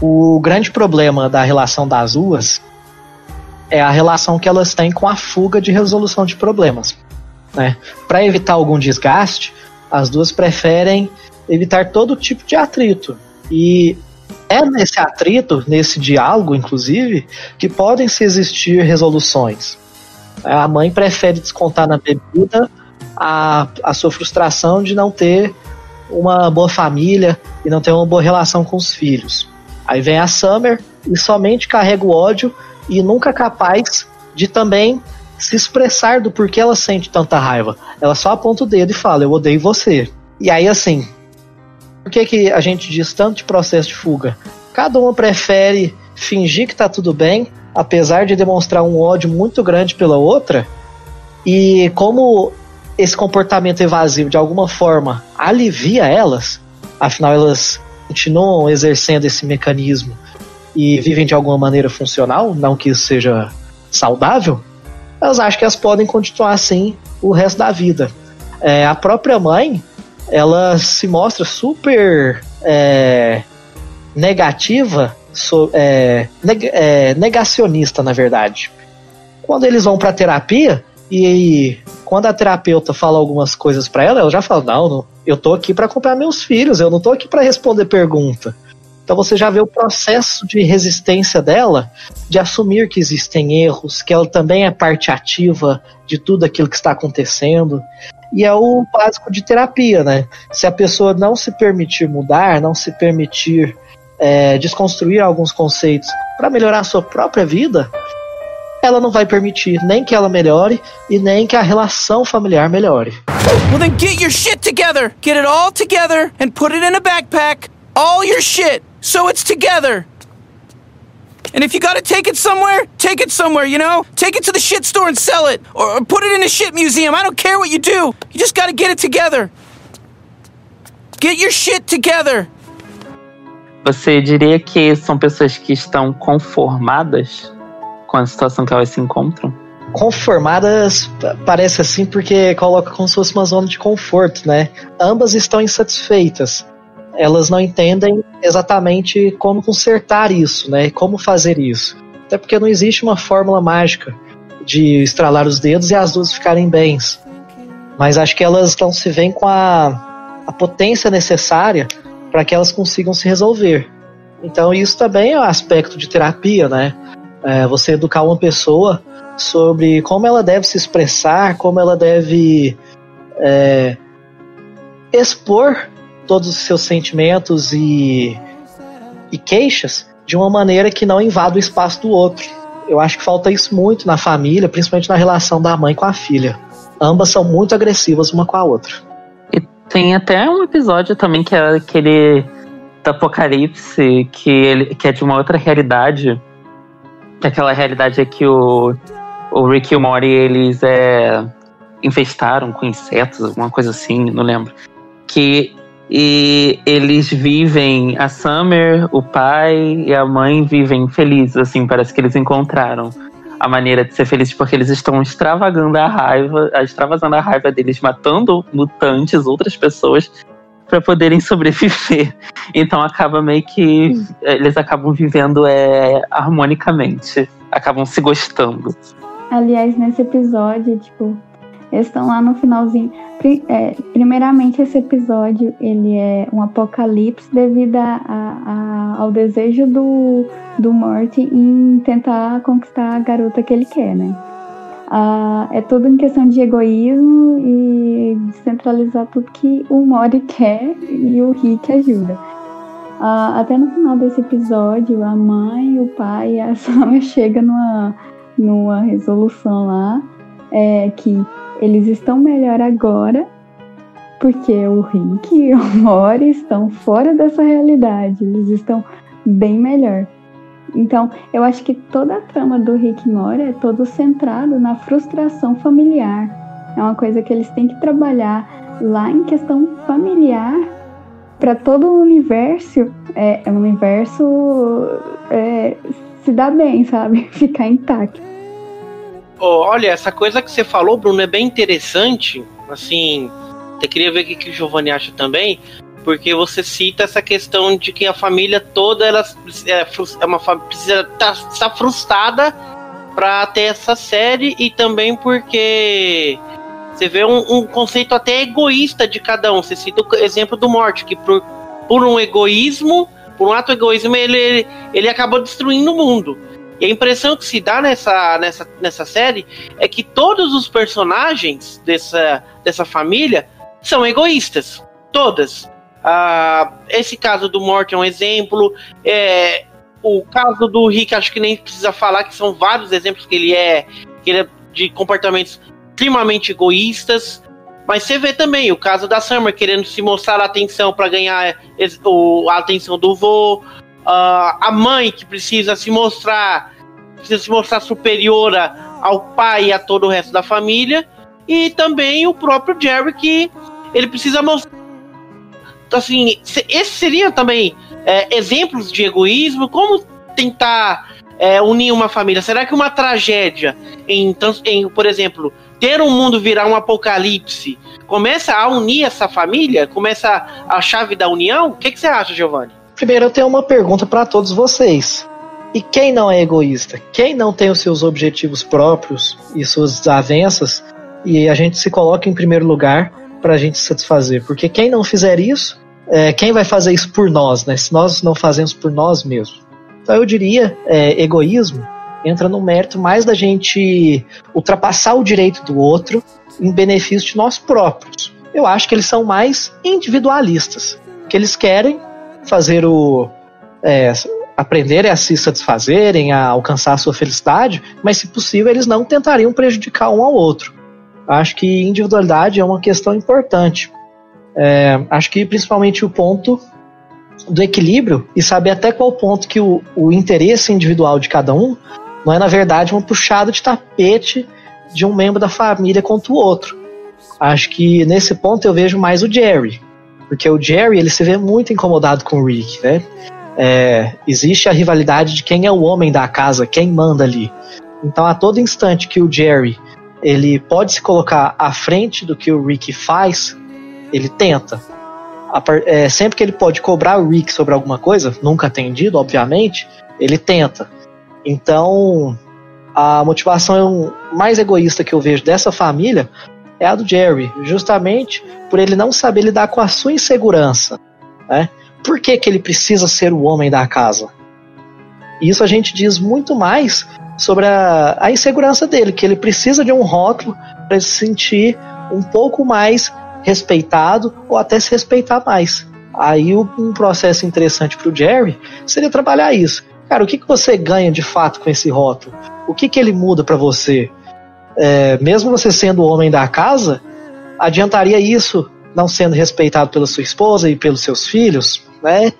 O grande problema da relação das duas é a relação que elas têm com a fuga de resolução de problemas. Né? Para evitar algum desgaste, as duas preferem evitar todo tipo de atrito. E é nesse atrito, nesse diálogo, inclusive, que podem se existir resoluções. A mãe prefere descontar na bebida a, a sua frustração de não ter uma boa família e não ter uma boa relação com os filhos. Aí vem a Summer e somente carrega o ódio e nunca capaz de também se expressar do porquê ela sente tanta raiva. Ela só aponta o dedo e fala: Eu odeio você. E aí, assim, por que, que a gente diz tanto de processo de fuga? Cada uma prefere fingir que tá tudo bem, apesar de demonstrar um ódio muito grande pela outra. E como esse comportamento evasivo de alguma forma alivia elas, afinal elas continuam exercendo esse mecanismo e vivem de alguma maneira funcional, não que isso seja saudável, elas acham que elas podem continuar assim o resto da vida. É, a própria mãe, ela se mostra super é, negativa, so, é, neg, é, negacionista, na verdade. Quando eles vão para terapia e quando a terapeuta fala algumas coisas para ela, ela já fala: não, não eu tô aqui para acompanhar meus filhos, eu não tô aqui para responder pergunta. Então você já vê o processo de resistência dela, de assumir que existem erros, que ela também é parte ativa de tudo aquilo que está acontecendo. E é o básico de terapia, né? Se a pessoa não se permitir mudar, não se permitir é, desconstruir alguns conceitos para melhorar a sua própria vida, ela não vai permitir nem que ela melhore e nem que a relação familiar melhore. Well, then get your shit together. Get it all together and put it in a backpack. All your shit. So it's together. And if you gotta take it somewhere, take it somewhere, you know? Take it to the shit store and sell it. Or, or put it in a shit museum. I don't care what you do. You just gotta get it together. Get your shit together. Você diria que são pessoas que estão conformadas com a situação que elas se encontram? Conformadas parece assim porque coloca como se fosse uma zona de conforto, né? Ambas estão insatisfeitas. Elas não entendem exatamente como consertar isso, né? Como fazer isso. Até porque não existe uma fórmula mágica de estralar os dedos e as duas ficarem bens. Mas acho que elas não se veem com a, a potência necessária para que elas consigam se resolver. Então isso também é um aspecto de terapia, né? É, você educar uma pessoa sobre como ela deve se expressar, como ela deve é, expor todos os seus sentimentos e, e queixas de uma maneira que não invada o espaço do outro. Eu acho que falta isso muito na família, principalmente na relação da mãe com a filha. Ambas são muito agressivas uma com a outra. E tem até um episódio também que é aquele do Apocalipse, que, ele, que é de uma outra realidade. Que aquela realidade é que o, o Rick e o Morty, eles é, infestaram com insetos, alguma coisa assim, não lembro. Que e eles vivem, a Summer, o pai e a mãe vivem felizes, assim, parece que eles encontraram a maneira de ser felizes porque eles estão extravagando a raiva, extravasando a raiva deles, matando mutantes, outras pessoas, para poderem sobreviver. (laughs) Então acaba meio que eles acabam vivendo é, harmonicamente, acabam se gostando. Aliás, nesse episódio, tipo, estão lá no finalzinho. É, primeiramente, esse episódio ele é um apocalipse devido a, a, ao desejo do, do Morty em tentar conquistar a garota que ele quer, né? Ah, é tudo em questão de egoísmo e descentralizar tudo que o Mori quer e o Rick ajuda. Ah, até no final desse episódio, a mãe, o pai e a (laughs) Summer chegam numa, numa resolução lá é, que eles estão melhor agora porque o Rick e o (laughs) Mori estão fora dessa realidade, eles estão bem melhor. Então, eu acho que toda a trama do Rick e Mori é todo centrado na frustração familiar. É uma coisa que eles têm que trabalhar lá em questão familiar para todo o universo, é, é um universo é, se dar bem, sabe? (laughs) Ficar intacto. Oh, olha, essa coisa que você falou, Bruno, é bem interessante. Assim, eu queria ver o que, que o Giovanni acha também, porque você cita essa questão de que a família toda ela é, é uma precisa estar tá, tá frustrada para ter essa série e também porque você vê um, um, conceito até egoísta de cada um. Você cita o exemplo do Morte, que por, por um egoísmo, por um ato egoísmo, ele, ele acabou destruindo o mundo. E a impressão que se dá nessa, nessa, nessa série é que todos os personagens dessa, dessa família são egoístas. Todas. Ah, esse caso do Morty é um exemplo. É, o caso do Rick, acho que nem precisa falar, que são vários exemplos que ele é, que ele é de comportamentos extremamente egoístas. Mas você vê também o caso da Summer querendo se mostrar atenção para ganhar a atenção do vô, uh, a mãe que precisa se mostrar precisa se mostrar superior ao pai e a todo o resto da família e também o próprio Jerry que ele precisa mostrar assim esses seriam também é, exemplos de egoísmo? Como tentar é, unir uma família? Será que uma tragédia em, em por exemplo ter um mundo virar um apocalipse começa a unir essa família? Começa a chave da união? O que, que você acha Giovanni Primeiro eu tenho uma pergunta para todos vocês. E quem não é egoísta? Quem não tem os seus objetivos próprios e suas desavenças e a gente se coloca em primeiro lugar para a gente satisfazer? Porque quem não fizer isso, é, quem vai fazer isso por nós, né? Se nós não fazemos por nós mesmos. Então eu diria, é, egoísmo entra no mérito mais da gente ultrapassar o direito do outro em benefício de nós próprios. Eu acho que eles são mais individualistas, que eles querem fazer o. É, aprenderem a se satisfazerem, a alcançar a sua felicidade, mas se possível eles não tentariam prejudicar um ao outro. Acho que individualidade é uma questão importante. É, acho que principalmente o ponto do equilíbrio e saber até qual ponto que o, o interesse individual de cada um não é, na verdade, uma puxada de tapete de um membro da família contra o outro. Acho que nesse ponto eu vejo mais o Jerry. Porque o Jerry, ele se vê muito incomodado com o Rick, né? É, existe a rivalidade de quem é o homem da casa, quem manda ali. Então, a todo instante que o Jerry ele pode se colocar à frente do que o Rick faz, ele tenta. É, sempre que ele pode cobrar o Rick sobre alguma coisa, nunca atendido, obviamente, ele tenta. Então, a motivação mais egoísta que eu vejo dessa família é a do Jerry, justamente por ele não saber lidar com a sua insegurança. Né? Por que, que ele precisa ser o homem da casa? Isso a gente diz muito mais sobre a, a insegurança dele, que ele precisa de um rótulo para se sentir um pouco mais respeitado ou até se respeitar mais. Aí um processo interessante para o Jerry seria trabalhar isso. Cara, o que, que você ganha de fato com esse rótulo? O que, que ele muda para você? É, mesmo você sendo o homem da casa, adiantaria isso não sendo respeitado pela sua esposa e pelos seus filhos, né?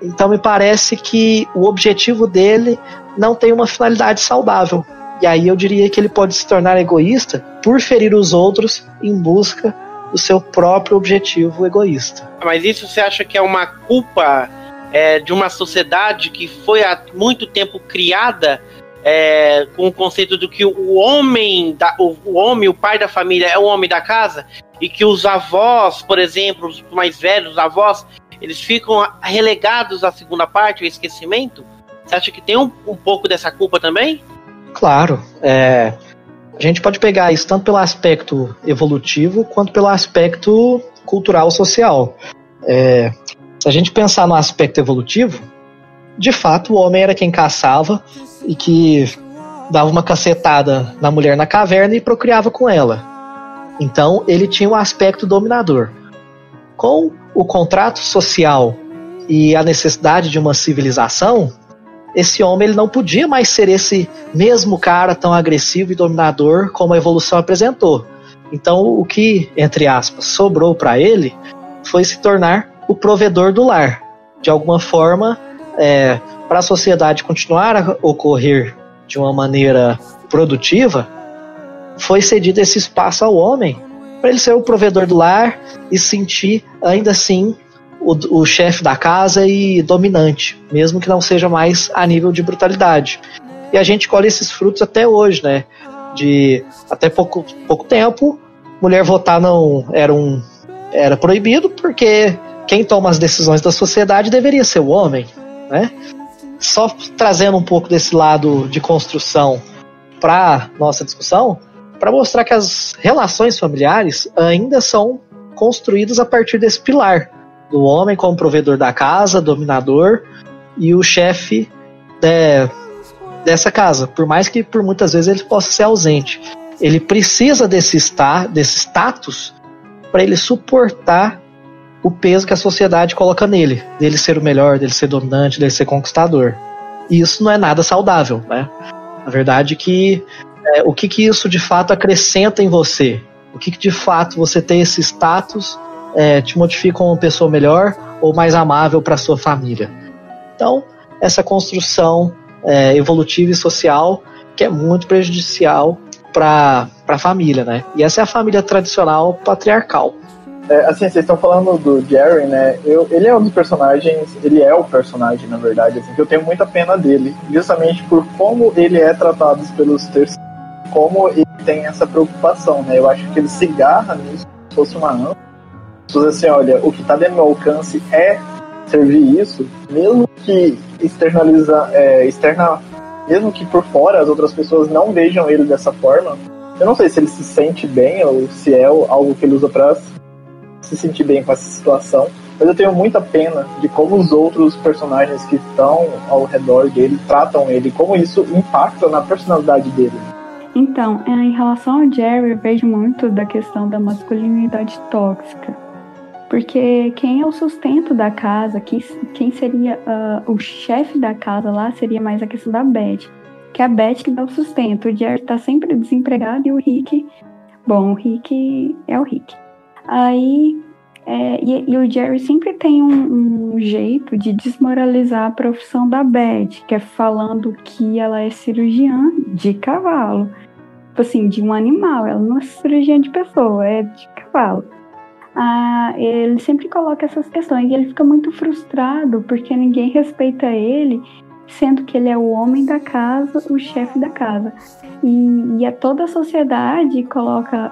Então me parece que o objetivo dele não tem uma finalidade saudável. E aí eu diria que ele pode se tornar egoísta por ferir os outros em busca do seu próprio objetivo egoísta. Mas isso você acha que é uma culpa é, de uma sociedade que foi há muito tempo criada é, com o conceito do que o homem, da, o, o, homem, o pai da família é o homem da casa e que os avós, por exemplo, os mais velhos, os avós, eles ficam relegados à segunda parte, ao esquecimento? Você acha que tem um, um pouco dessa culpa também? Claro. É, a gente pode pegar isso tanto pelo aspecto evolutivo quanto pelo aspecto cultural social. É, se a gente pensar no aspecto evolutivo, de fato o homem era quem caçava e que dava uma cacetada na mulher na caverna e procriava com ela. Então ele tinha um aspecto dominador. Com o contrato social e a necessidade de uma civilização, esse homem ele não podia mais ser esse mesmo cara tão agressivo e dominador como a evolução apresentou. Então, o que, entre aspas, sobrou para ele foi se tornar o provedor do lar. De alguma forma, é, para a sociedade continuar a ocorrer de uma maneira produtiva, foi cedido esse espaço ao homem para ele ser o provedor do lar e sentir ainda assim o, o chefe da casa e dominante, mesmo que não seja mais a nível de brutalidade. E a gente colhe esses frutos até hoje, né? De até pouco, pouco tempo, mulher votar não era um era proibido porque quem toma as decisões da sociedade deveria ser o homem, né? Só trazendo um pouco desse lado de construção para nossa discussão, para mostrar que as relações familiares ainda são construídas a partir desse pilar do homem como provedor da casa, dominador e o chefe de, dessa casa, por mais que por muitas vezes ele possa ser ausente. Ele precisa desse, estar, desse status para ele suportar o peso que a sociedade coloca nele, dele ser o melhor, dele ser dominante, dele ser conquistador. E isso não é nada saudável, né? A verdade é que é, o que, que isso de fato acrescenta em você? O que, que de fato você tem esse status é, te modifica como uma pessoa melhor ou mais amável para sua família. Então, essa construção é, evolutiva e social que é muito prejudicial para a família, né? E essa é a família tradicional patriarcal. É, assim, vocês estão falando do Jerry, né? Eu, ele é um dos personagens, ele é o personagem, na verdade, assim, que eu tenho muita pena dele, justamente por como ele é tratado pelos terceiros, como ele tem essa preocupação, né? Eu acho que ele se garra nisso, se fosse uma ânsia, assim, olha, o que está dentro do meu alcance é servir isso, mesmo que externaliza, é, externa, mesmo que por fora as outras pessoas não vejam ele dessa forma, eu não sei se ele se sente bem ou se é algo que ele usa para se sentir bem com essa situação, mas eu tenho muita pena de como os outros personagens que estão ao redor dele tratam ele, como isso impacta na personalidade dele. Então, é, em relação ao Jerry, eu vejo muito da questão da masculinidade tóxica porque quem é o sustento da casa, quem, quem seria uh, o chefe da casa lá, seria mais a questão da Beth. Que é a Beth que dá o sustento. O Jerry tá sempre desempregado e o Rick. Bom, o Rick é o Rick. Aí. É, e, e, o Jerry sempre tem um, um, jeito de desmoralizar a profissão da Beth, que é falando que ela é cirurgiã de cavalo. Tipo assim, de um animal. Ela não é cirurgiã de pessoa, é de cavalo ah, ele sempre coloca essas questões e ele fica muito frustrado porque ninguém respeita ele, sendo que ele é o homem da casa, o chefe da casa. E, e a toda a sociedade coloca,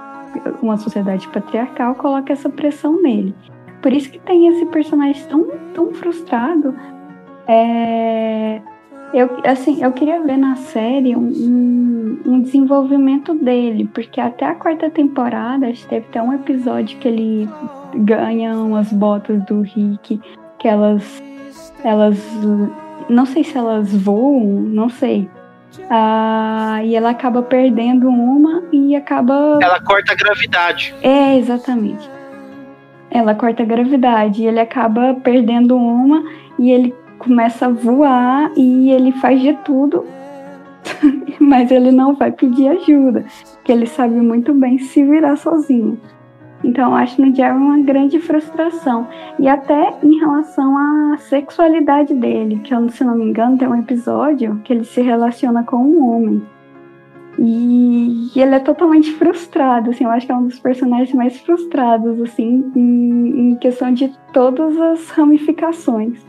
uma sociedade patriarcal, coloca essa pressão nele. Por isso que tem esse personagem tão, tão frustrado. É, eu, assim, eu queria ver na série um, um, desenvolvimento dele, porque até a quarta temporada teve até um episódio que ele ganha umas botas do Rick, que elas. Elas. Não sei se elas voam, não sei. Ah, e ela acaba perdendo uma e acaba. Ela corta a gravidade. É, exatamente. Ela corta a gravidade e ele acaba perdendo uma e ele começa a voar e ele faz de tudo, (laughs) mas ele não vai pedir ajuda, porque ele sabe muito bem se virar sozinho. Então, acho no Jerry uma grande frustração. E até em relação à sexualidade dele, que eu, se não me engano, tem um episódio que ele se relaciona com um homem. E, e ele é totalmente frustrado, assim, eu acho que é um dos personagens mais frustrados, assim, em, em questão de todas as ramificações.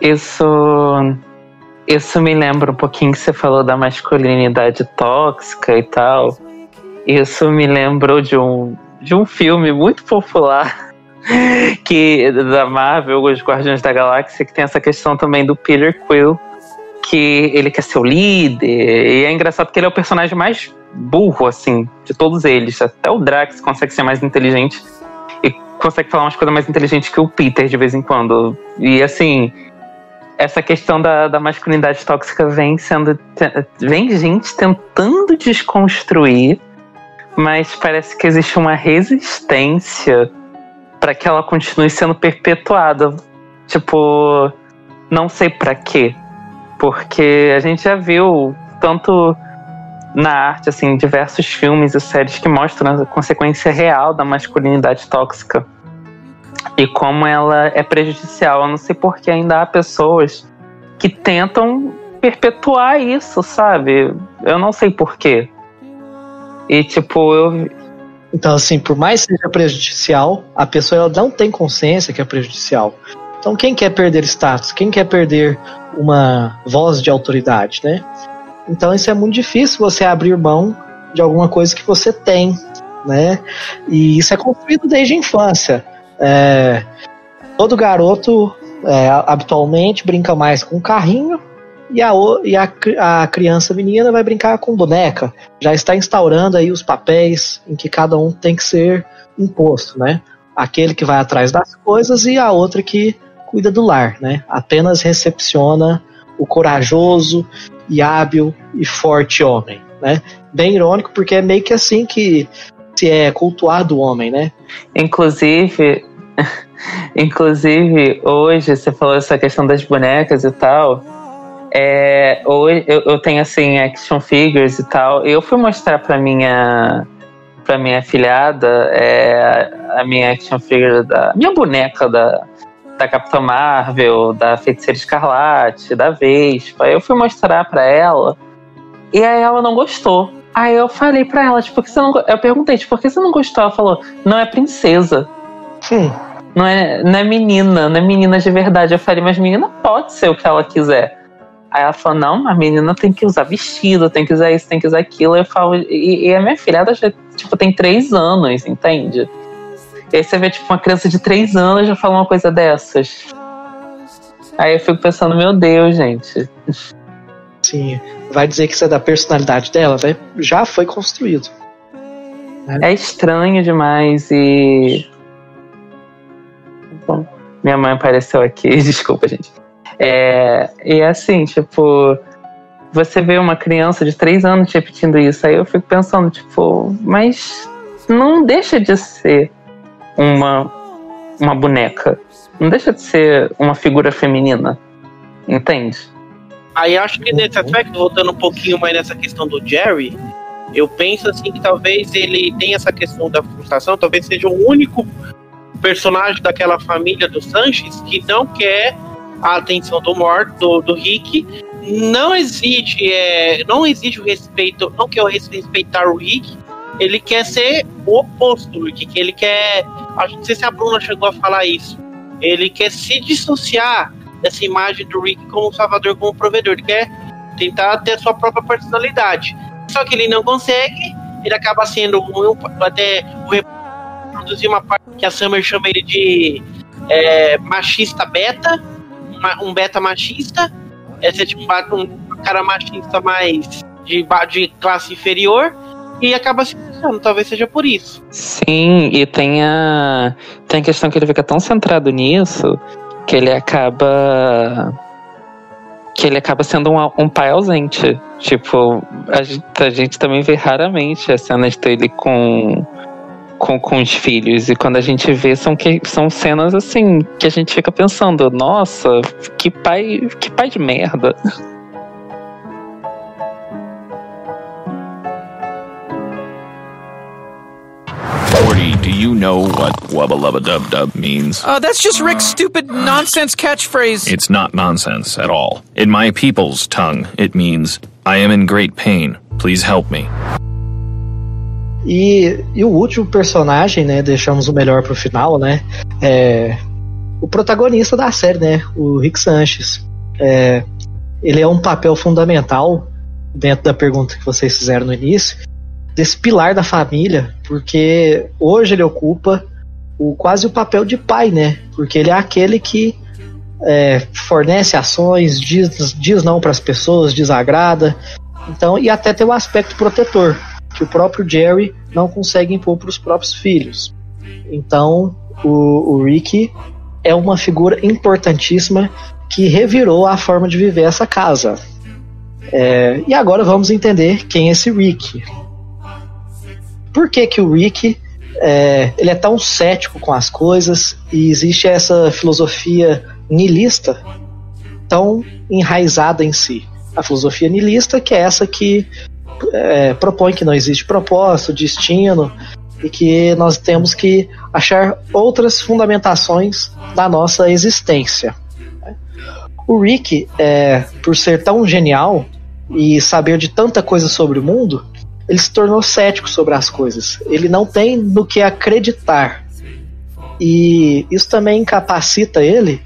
Isso, isso me lembra um pouquinho que você falou da masculinidade tóxica e tal. Isso me lembrou de um, de um filme muito popular (laughs) que da Marvel, Os Guardiões da Galáxia, que tem essa questão também do Peter Quill, que ele quer ser o líder. E é engraçado porque ele é o personagem mais burro, assim, de todos eles. Até o Drax consegue ser mais inteligente e consegue falar umas coisas mais inteligentes que o Peter de vez em quando. E assim, essa questão da, da masculinidade tóxica vem sendo. Vem gente tentando desconstruir mas parece que existe uma resistência para que ela continue sendo perpetuada. Tipo, não sei para quê. Porque a gente já viu tanto na arte, assim, diversos filmes e séries que mostram a consequência real da masculinidade tóxica e como ela é prejudicial. Eu não sei por que ainda há pessoas que tentam perpetuar isso, sabe? Eu não sei por quê. E tipo, eu. Então, assim, por mais que seja prejudicial, a pessoa ela não tem consciência que é prejudicial. Então, quem quer perder status? Quem quer perder uma voz de autoridade, né? Então, isso é muito difícil você abrir mão de alguma coisa que você tem, né? E isso é construído desde a infância. É, todo garoto é, habitualmente brinca mais com carrinho e a, e a, a criança menina vai brincar com boneca. Já está instaurando aí os papéis em que cada um tem que ser imposto, né? Aquele que vai atrás das coisas e a outra que cuida do lar, né? Apenas recepciona o corajoso e hábil e forte homem, né? Bem irônico porque é meio que assim que se é cultuado o homem, né? Inclusive, (laughs) inclusive hoje você falou essa questão das bonecas e tal. É, hoje eu, eu, tenho assim action figures e tal. Eu fui mostrar para minha para minha afilhada é, a minha action figure da minha boneca da da Capitã Marvel, da Feiticeira Escarlate, da Vespa. Eu fui mostrar para ela e aí ela não gostou. Aí eu falei para ela, tipo, que você não Eu perguntei, tipo, por que você não gostou? Ela falou, não é princesa. Sim. Não é, não é menina, não é menina de verdade. Eu falei, mas menina pode ser o que ela quiser. Aí ela falou, não, a menina tem que usar vestido, tem que usar isso, tem que usar aquilo. Eu falo, e, e a minha filhada já, tipo, tem três anos, entende? E aí você vê, tipo, uma criança de três anos já fala uma coisa dessas. Aí eu fico pensando, meu Deus, gente. Sim, vai dizer que isso é da personalidade dela, né? Já foi construído. Né? É estranho demais e. Bom, minha mãe apareceu aqui, (laughs) desculpa, gente. É, e assim, tipo, você vê uma criança de três anos repetindo isso, aí eu fico pensando, tipo, mas não deixa de ser uma, uma boneca. Não deixa de ser uma figura feminina. Entende? Aí acho que nesse aspecto, voltando um pouquinho mais nessa questão do Jerry, eu penso assim que talvez ele tenha essa questão da frustração, talvez seja o único personagem daquela família do Sanches que não quer a atenção do morto, do, do Rick. Não exige, é, não exige o respeito, não quer respeitar o Rick. Ele quer ser o oposto do Rick, que ele quer. Acho não sei se a Bruna chegou a falar isso. Ele quer se dissociar dessa imagem do Rick como salvador, como provedor. Ele quer tentar ter a sua própria personalidade. Só que ele não consegue, ele acaba sendo um, até reproduzir uma parte que a Summer chama ele de é, machista beta, um beta machista, esse é tipo um cara machista mais de, de classe inferior, e acaba se pensando, talvez seja por isso. Sim, e tem a, tem a questão que ele fica tão centrado nisso que ele acaba que ele acaba sendo um, um pai ausente. Tipo, a gente, a gente, também vê raramente as cenas dele com com, com os filhos. E quando a gente vê, são, que, são cenas assim que a gente fica pensando, nossa, que pai, que pai de merda. Morty, do you know what wubba lubba dub dub means? Uh, that's just Rick's stupid nonsense catchphrase. It's not nonsense at all. In my people's tongue, it means, I am in great pain. Please help me. E, e o último personagem, né? Deixamos o melhor pro final, né? É o protagonista da série, né? O Rick Sanchez. É, ele é um papel fundamental dentro da pergunta que vocês fizeram no início, desse pilar da família, porque hoje ele ocupa o, quase o papel de pai, né? Porque ele é aquele que é, fornece ações, diz, diz não para as pessoas, desagrada, então e até tem o aspecto protetor que o próprio Jerry não consegue impor para os próprios filhos. Então o, o Rick é uma figura importantíssima que revirou a forma de viver essa casa. É, e agora vamos entender quem é esse Rick. Por que, que o Rick é, ele é tão cético com as coisas e existe essa filosofia nihilista tão enraizada em si? A filosofia nihilista que é essa que é, propõe que não existe propósito, destino e que nós temos que achar outras fundamentações da nossa existência. O Rick, é, por ser tão genial e saber de tanta coisa sobre o mundo, ele se tornou cético sobre as coisas. Ele não tem no que acreditar. E isso também incapacita ele,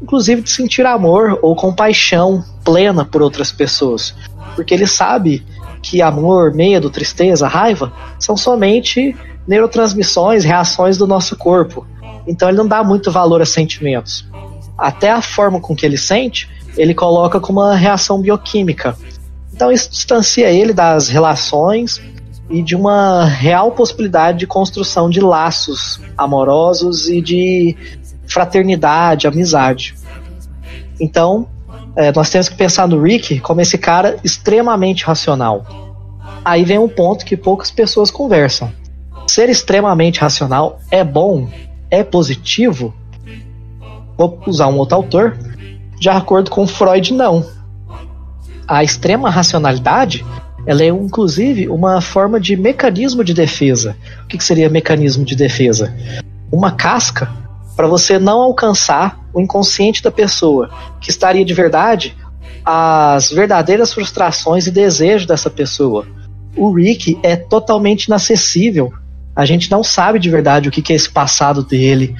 inclusive, de sentir amor ou compaixão plena por outras pessoas. Porque ele sabe que amor, medo, tristeza, raiva são somente neurotransmissões, reações do nosso corpo. Então ele não dá muito valor a sentimentos. Até a forma com que ele sente, ele coloca como uma reação bioquímica. Então isso distancia ele das relações e de uma real possibilidade de construção de laços amorosos e de fraternidade, amizade. Então, é, nós temos que pensar no Rick como esse cara extremamente racional. Aí vem um ponto que poucas pessoas conversam. Ser extremamente racional é bom? É positivo? Vou usar um outro autor. De acordo com Freud, não. A extrema racionalidade ela é inclusive uma forma de mecanismo de defesa. O que, que seria mecanismo de defesa? Uma casca para você não alcançar o inconsciente da pessoa, que estaria de verdade as verdadeiras frustrações e desejos dessa pessoa. O Rick é totalmente inacessível. A gente não sabe de verdade o que é esse passado dele,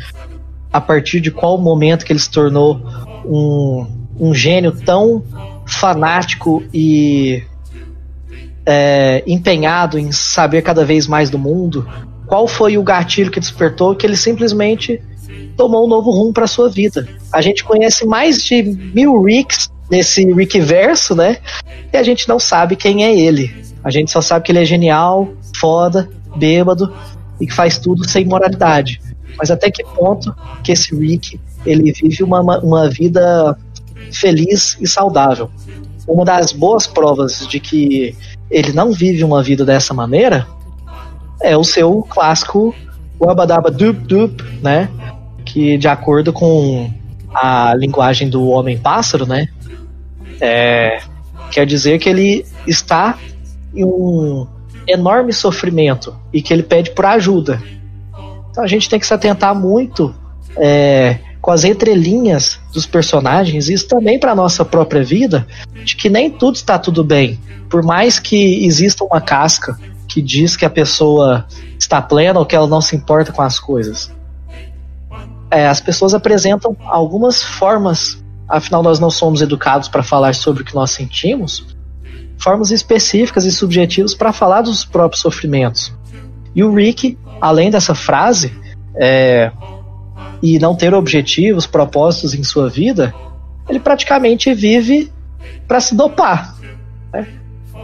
a partir de qual momento que ele se tornou um, um gênio tão fanático e é, empenhado em saber cada vez mais do mundo. Qual foi o gatilho que despertou que ele simplesmente tomou um novo rumo para sua vida. A gente conhece mais de mil Ricks nesse Rick verso, né? E a gente não sabe quem é ele. A gente só sabe que ele é genial, foda, bêbado e que faz tudo sem moralidade. Mas até que ponto que esse Rick ele vive uma, uma vida feliz e saudável? Uma das boas provas de que ele não vive uma vida dessa maneira é o seu clássico Wabadaba Doop Doop, né? Que, de acordo com a linguagem do homem-pássaro, né? É, quer dizer que ele está em um enorme sofrimento e que ele pede por ajuda. Então a gente tem que se atentar muito é, com as entrelinhas dos personagens, isso também para nossa própria vida, de que nem tudo está tudo bem. Por mais que exista uma casca que diz que a pessoa está plena ou que ela não se importa com as coisas é, as pessoas apresentam algumas formas, afinal nós não somos educados para falar sobre o que nós sentimos, formas específicas e subjetivas para falar dos próprios sofrimentos. E o Rick, além dessa frase, é, e não ter objetivos, propósitos em sua vida, ele praticamente vive para se dopar. Né?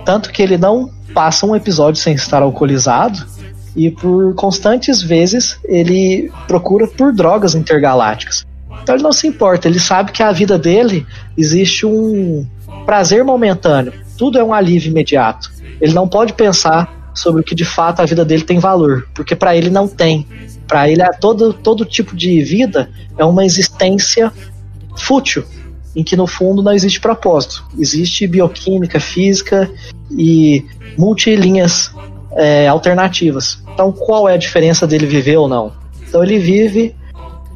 Tanto que ele não passa um episódio sem estar alcoolizado e por constantes vezes ele procura por drogas intergalácticas. Então ele não se importa, ele sabe que a vida dele existe um prazer momentâneo, tudo é um alívio imediato. Ele não pode pensar sobre o que de fato a vida dele tem valor, porque para ele não tem. Para ele, é todo, todo tipo de vida é uma existência fútil, em que no fundo não existe propósito. Existe bioquímica, física e multilinhas é, alternativas. Então, qual é a diferença dele viver ou não? Então, ele vive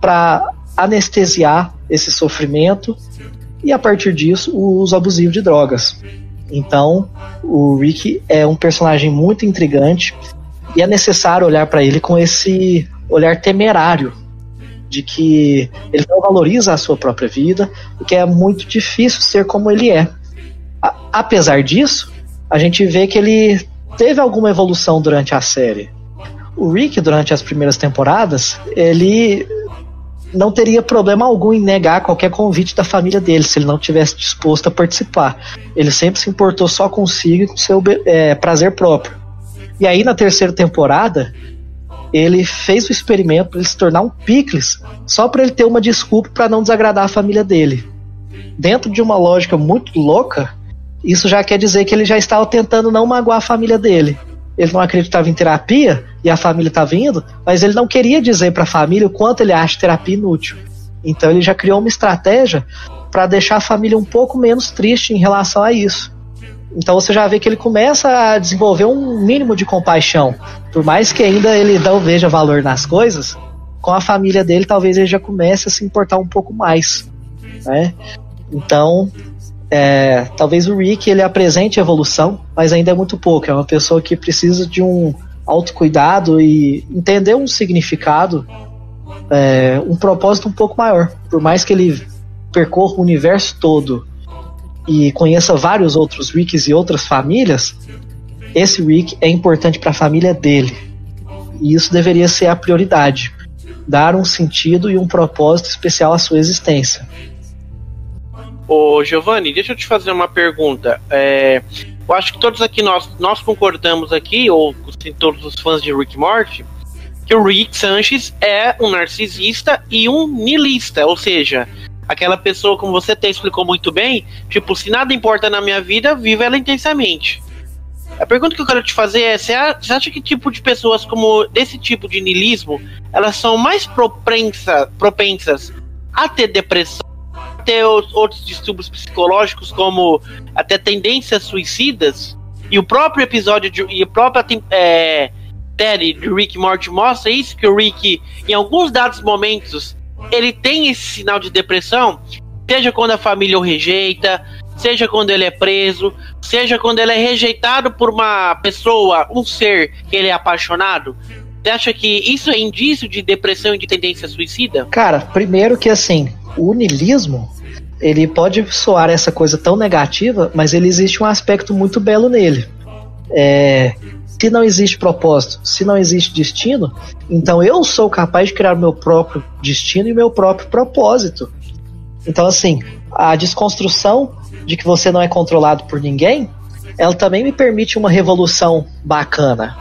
para anestesiar esse sofrimento e, a partir disso, o uso abusivo de drogas. Então, o Rick é um personagem muito intrigante e é necessário olhar para ele com esse olhar temerário de que ele não valoriza a sua própria vida e que é muito difícil ser como ele é. A apesar disso, a gente vê que ele teve alguma evolução durante a série. O Rick, durante as primeiras temporadas, ele não teria problema algum em negar qualquer convite da família dele, se ele não tivesse disposto a participar. Ele sempre se importou só consigo e com seu é, prazer próprio. E aí, na terceira temporada, ele fez o experimento para ele se tornar um picles, só para ele ter uma desculpa para não desagradar a família dele. Dentro de uma lógica muito louca, isso já quer dizer que ele já estava tentando não magoar a família dele ele não acreditava em terapia e a família estava indo, mas ele não queria dizer para a família o quanto ele acha terapia inútil. Então ele já criou uma estratégia para deixar a família um pouco menos triste em relação a isso. Então você já vê que ele começa a desenvolver um mínimo de compaixão. Por mais que ainda ele não veja valor nas coisas, com a família dele talvez ele já comece a se importar um pouco mais. Né? Então é, talvez o Rick ele apresente evolução, mas ainda é muito pouco. É uma pessoa que precisa de um autocuidado e entender um significado, é, um propósito um pouco maior. Por mais que ele percorra o universo todo e conheça vários outros Ricks e outras famílias, esse Rick é importante para a família dele. E isso deveria ser a prioridade. Dar um sentido e um propósito especial à sua existência. Ô Giovanni, deixa eu te fazer uma pergunta. É, eu acho que todos aqui nós, nós concordamos aqui, ou assim, todos os fãs de Rick Morty, que o Rick Sanchez é um narcisista e um nilista, ou seja, aquela pessoa, como você até explicou muito bem, tipo, se nada importa na minha vida, viva ela intensamente. A pergunta que eu quero te fazer é: você acha que tipo de pessoas como desse tipo de nilismo elas são mais propensa, propensas a ter depressão ter outros distúrbios psicológicos, como até tendências suicidas. E o próprio episódio de, e a própria é, série de Rick Morty mostra isso, que o Rick, em alguns dados momentos, ele tem esse sinal de depressão, seja quando a família o rejeita, seja quando ele é preso, seja quando ele é rejeitado por uma pessoa, um ser que ele é apaixonado. Você acha que isso é indício de depressão e de tendência suicida? Cara, primeiro que assim, o nilismo ele pode soar essa coisa tão negativa, mas ele existe um aspecto muito belo nele. É, se não existe propósito, se não existe destino, então eu sou capaz de criar meu próprio destino e meu próprio propósito. Então, assim, a desconstrução de que você não é controlado por ninguém, ela também me permite uma revolução bacana.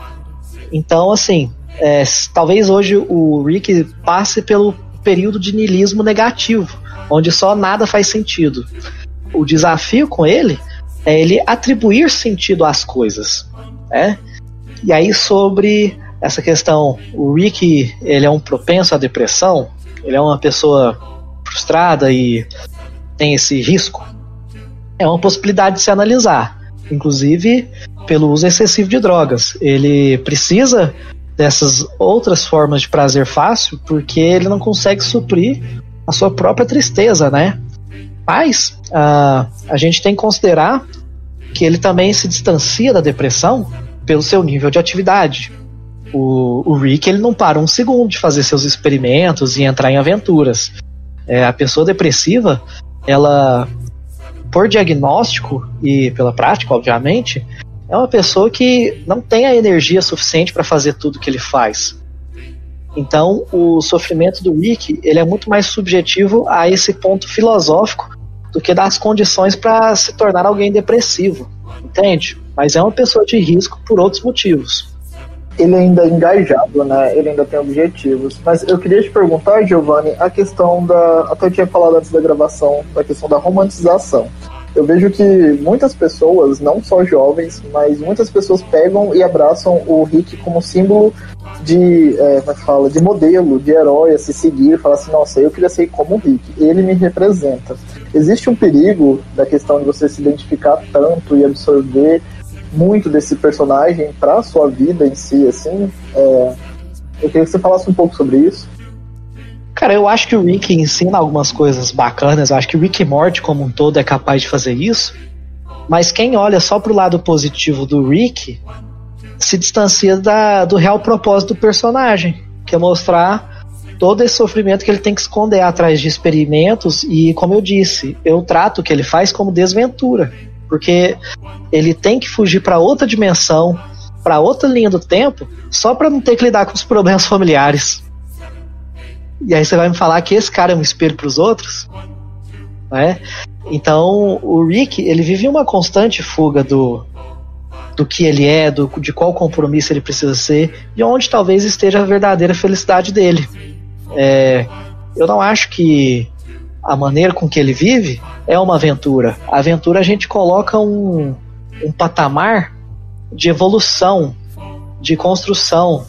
Então, assim, é, talvez hoje o Rick passe pelo período de niilismo negativo onde só nada faz sentido. O desafio com ele é ele atribuir sentido às coisas, né? E aí sobre essa questão, o Rick ele é um propenso à depressão, ele é uma pessoa frustrada e tem esse risco. É uma possibilidade de se analisar, inclusive pelo uso excessivo de drogas. Ele precisa dessas outras formas de prazer fácil porque ele não consegue suprir a sua própria tristeza, né? Mas uh, a gente tem que considerar que ele também se distancia da depressão pelo seu nível de atividade. O, o Rick ele não para um segundo de fazer seus experimentos e entrar em aventuras. É, a pessoa depressiva, ela, por diagnóstico e pela prática, obviamente, é uma pessoa que não tem a energia suficiente para fazer tudo que ele faz. Então, o sofrimento do Rick ele é muito mais subjetivo a esse ponto filosófico do que das condições para se tornar alguém depressivo, entende? Mas é uma pessoa de risco por outros motivos. Ele ainda é engajado, né? Ele ainda tem objetivos. Mas eu queria te perguntar, Giovanni, a questão da. Até eu tinha falado antes da gravação, a questão da romantização. Eu vejo que muitas pessoas, não só jovens, mas muitas pessoas pegam e abraçam o Rick como símbolo de, é, é fala, de modelo, de herói a se seguir, falar assim, nossa, eu queria ser como o Rick, ele me representa. Existe um perigo da questão de você se identificar tanto e absorver muito desse personagem para sua vida em si, assim. É, eu queria que você falasse um pouco sobre isso. Cara, eu acho que o Rick ensina algumas coisas bacanas. Eu acho que o Rick Morty, como um todo, é capaz de fazer isso. Mas quem olha só pro lado positivo do Rick se distancia da, do real propósito do personagem, que é mostrar todo esse sofrimento que ele tem que esconder atrás de experimentos. E, como eu disse, eu trato o que ele faz como desventura, porque ele tem que fugir para outra dimensão, para outra linha do tempo, só para não ter que lidar com os problemas familiares. E aí você vai me falar que esse cara é um espelho para os outros? Né? Então, o Rick, ele vive uma constante fuga do, do que ele é, do, de qual compromisso ele precisa ser, e onde talvez esteja a verdadeira felicidade dele. É, eu não acho que a maneira com que ele vive é uma aventura. A aventura a gente coloca um, um patamar de evolução, de construção,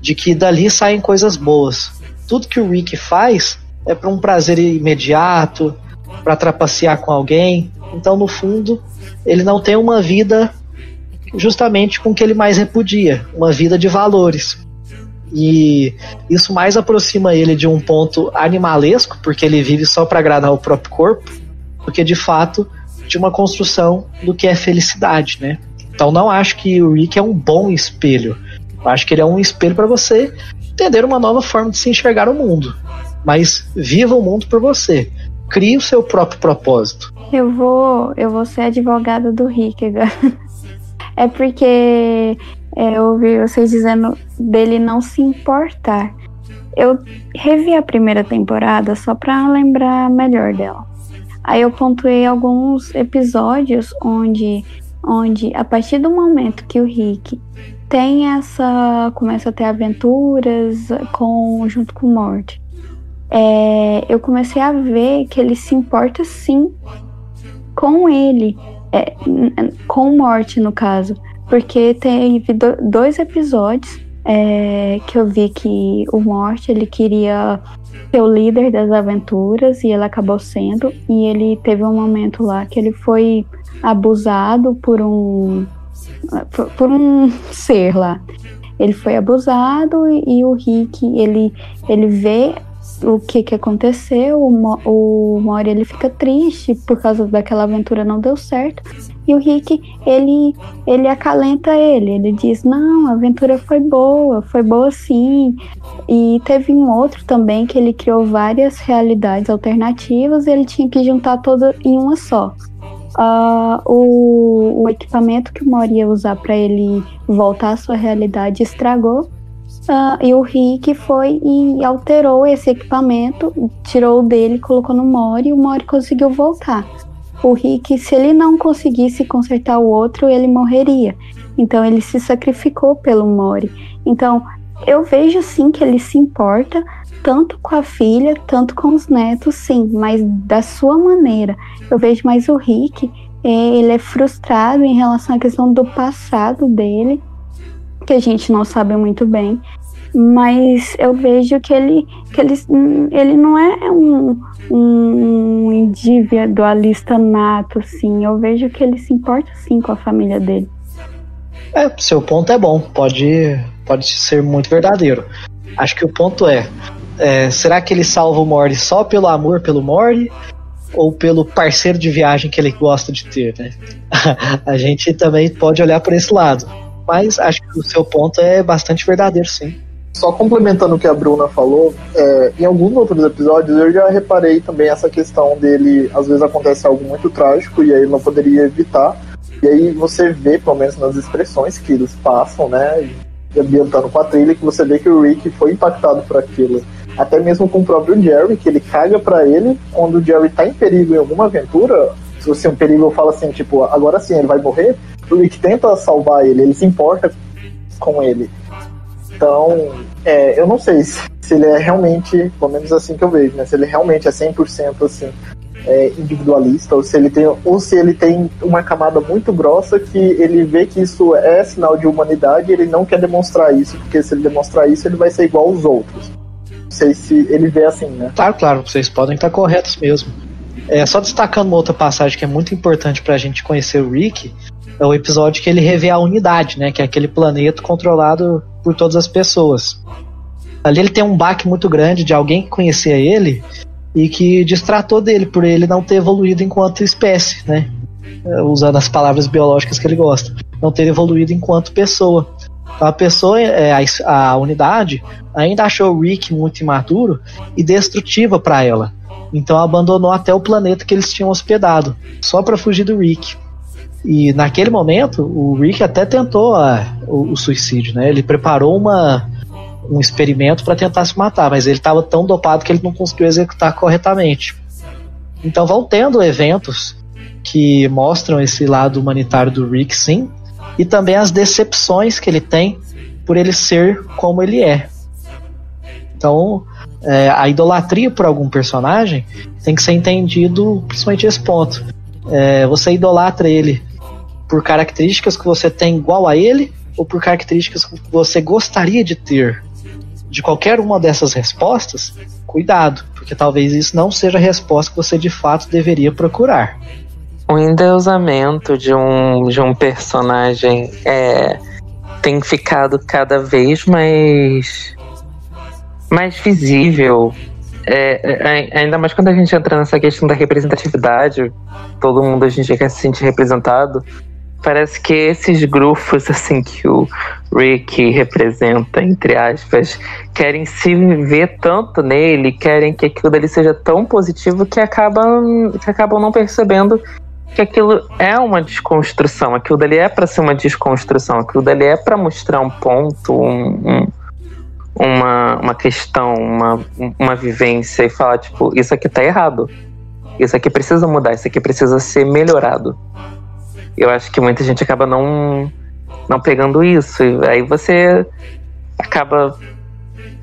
de que dali saem coisas boas tudo que o Rick faz é para um prazer imediato, para trapacear com alguém. Então, no fundo, ele não tem uma vida justamente com o que ele mais repudia, uma vida de valores. E isso mais aproxima ele de um ponto animalesco, porque ele vive só para agradar o próprio corpo, do que de fato de uma construção do que é felicidade, né? Então não acho que o Rick é um bom espelho. Eu acho que ele é um espelho para você entender uma nova forma de se enxergar o mundo. Mas viva o mundo por você. Crie o seu próprio propósito. Eu vou, eu vou ser advogada do Rick agora. (laughs) É porque é, eu ouvi vocês dizendo dele não se importar. Eu revi a primeira temporada só pra lembrar melhor dela. Aí eu pontuei alguns episódios onde, onde a partir do momento que o Rick tem essa. começa a ter aventuras com, junto com o Morty. É, eu comecei a ver que ele se importa sim com ele, é, com o Morty no caso, porque teve do, dois episódios é, que eu vi que o Morty ele queria ser o líder das aventuras e ele acabou sendo e ele teve um momento lá que ele foi abusado por um por um ser lá. Ele foi abusado e, o Rick, ele, ele vê o que que aconteceu, o, o Mori ele fica triste por causa daquela aventura não deu certo. E o Rick, ele ele acalenta ele, ele diz: "Não, a aventura foi boa, foi boa sim". E teve um outro também que ele criou várias realidades alternativas e ele tinha que juntar todas em uma só uh, o, o, equipamento que o Mori ia usar para ele voltar à sua realidade estragou. Uh, e o Rick foi e alterou esse equipamento, tirou dele, colocou no Mori e o Mori conseguiu voltar. O Rick, se ele não conseguisse consertar o outro, ele morreria. Então ele se sacrificou pelo Mori. Então eu vejo sim que ele se importa, tanto com a filha, tanto com os netos, sim, mas da sua maneira. Eu vejo mais o Rick, é, ele é frustrado em relação à questão do passado dele, que a gente não sabe muito bem. Mas eu vejo que ele, que ele, ele não é um, um individualista nato, assim. Eu vejo que ele se importa, sim, com a família dele. É, seu ponto é bom, pode, pode ser muito verdadeiro. Acho que o ponto é, é, será que ele salva o Mori só pelo amor pelo Mori? Ou pelo parceiro de viagem que ele gosta de ter, né? (laughs) a gente também pode olhar por esse lado. Mas acho que o seu ponto é bastante verdadeiro, sim. Só complementando o que a Bruna falou, é, em alguns outros episódios eu já reparei também essa questão dele, às vezes acontece algo muito trágico e aí ele não poderia evitar. E aí você vê, pelo menos nas expressões que eles passam, né? ambientando com a trilha, que você vê que o Rick foi impactado por aquilo. Até mesmo com o próprio Jerry, que ele caga para ele quando o Jerry tá em perigo em alguma aventura. Se você um perigo eu falo assim, tipo, agora sim ele vai morrer, o Rick tenta salvar ele, ele se importa com ele. Então, é, eu não sei se, se ele é realmente, pelo menos assim que eu vejo, né? Se ele realmente é 100% assim, é, individualista, ou se ele tem, ou se ele tem uma camada muito grossa que ele vê que isso é sinal de humanidade e ele não quer demonstrar isso, porque se ele demonstrar isso, ele vai ser igual aos outros. Não sei se ele vê assim, né? Claro, claro, vocês podem estar corretos mesmo. É, só destacando uma outra passagem que é muito importante pra gente conhecer o Rick, é o episódio que ele revê a unidade, né? Que é aquele planeta controlado por todas as pessoas. Ali ele tem um baque muito grande de alguém que conhecia ele e que distratou dele por ele não ter evoluído enquanto espécie, né? É, usando as palavras biológicas que ele gosta. Não ter evoluído enquanto pessoa. A pessoa, é, a, a unidade, ainda achou o Rick muito imaturo e destrutiva para ela. Então abandonou até o planeta que eles tinham hospedado, só para fugir do Rick. E naquele momento, o Rick até tentou a, o, o, suicídio, né? Ele preparou uma, um experimento para tentar se matar, mas ele estava tão dopado que ele não conseguiu executar corretamente. Então vão tendo eventos que mostram esse lado humanitário do Rick, sim, e também as decepções que ele tem por ele ser como ele é. Então, é, a idolatria por algum personagem tem que ser entendido principalmente esse ponto. É, você idolatra ele por características que você tem igual a ele ou por características que você gostaria de ter. De qualquer uma dessas respostas, cuidado, porque talvez isso não seja a resposta que você de fato deveria procurar. O endeusamento de um, de um personagem é, tem ficado cada vez mais mais visível. É, é, ainda mais quando a gente entra nessa questão da representatividade, todo mundo em dia quer se sentir representado. Parece que esses grupos assim que o Rick representa, entre aspas, querem se ver tanto nele, querem que aquilo dele seja tão positivo que acabam, que acabam não percebendo que aquilo é uma desconstrução, aquilo dali é para ser uma desconstrução, aquilo dali é para mostrar um ponto, um, um uma, uma questão, uma, uma vivência e falar, tipo, isso aqui tá errado. Isso aqui precisa mudar, isso aqui precisa ser melhorado. Eu acho que muita gente acaba não, não pegando isso. E aí você acaba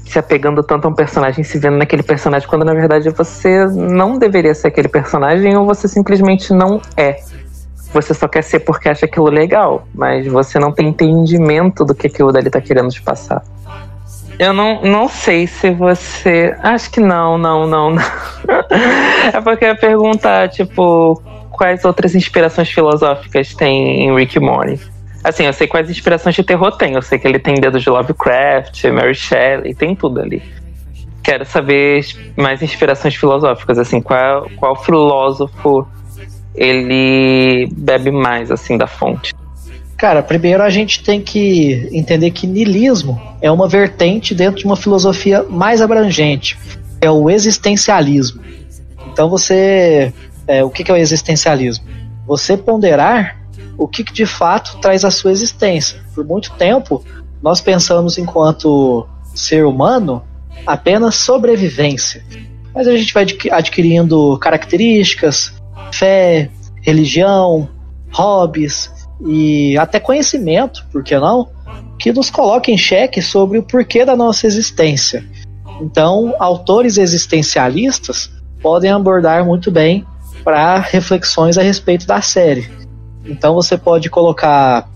se apegando tanto a um personagem, se vendo naquele personagem, quando na verdade você não deveria ser aquele personagem ou você simplesmente não é. Você só quer ser porque acha aquilo legal, mas você não tem entendimento do que aquilo dali tá querendo te passar. Eu não, não sei se você. Acho que não, não, não, não. (laughs) é porque eu ia perguntar, tipo, quais outras inspirações filosóficas tem em Rick Morty? Assim, eu sei quais inspirações de terror tem. Eu sei que ele tem dedos de Lovecraft, Mary Shelley, tem tudo ali. Quero saber mais inspirações filosóficas, assim, qual, qual filósofo ele bebe mais, assim, da fonte. Cara, primeiro a gente tem que entender que niilismo é uma vertente dentro de uma filosofia mais abrangente, é o existencialismo. Então você, é, o que é o existencialismo? Você ponderar o que de fato traz a sua existência. Por muito tempo nós pensamos enquanto ser humano apenas sobrevivência, mas a gente vai adquirindo características, fé, religião, hobbies e até conhecimento, por que não? Que nos coloca em xeque sobre o porquê da nossa existência. Então, autores existencialistas podem abordar muito bem para reflexões a respeito da série. Então, você pode colocar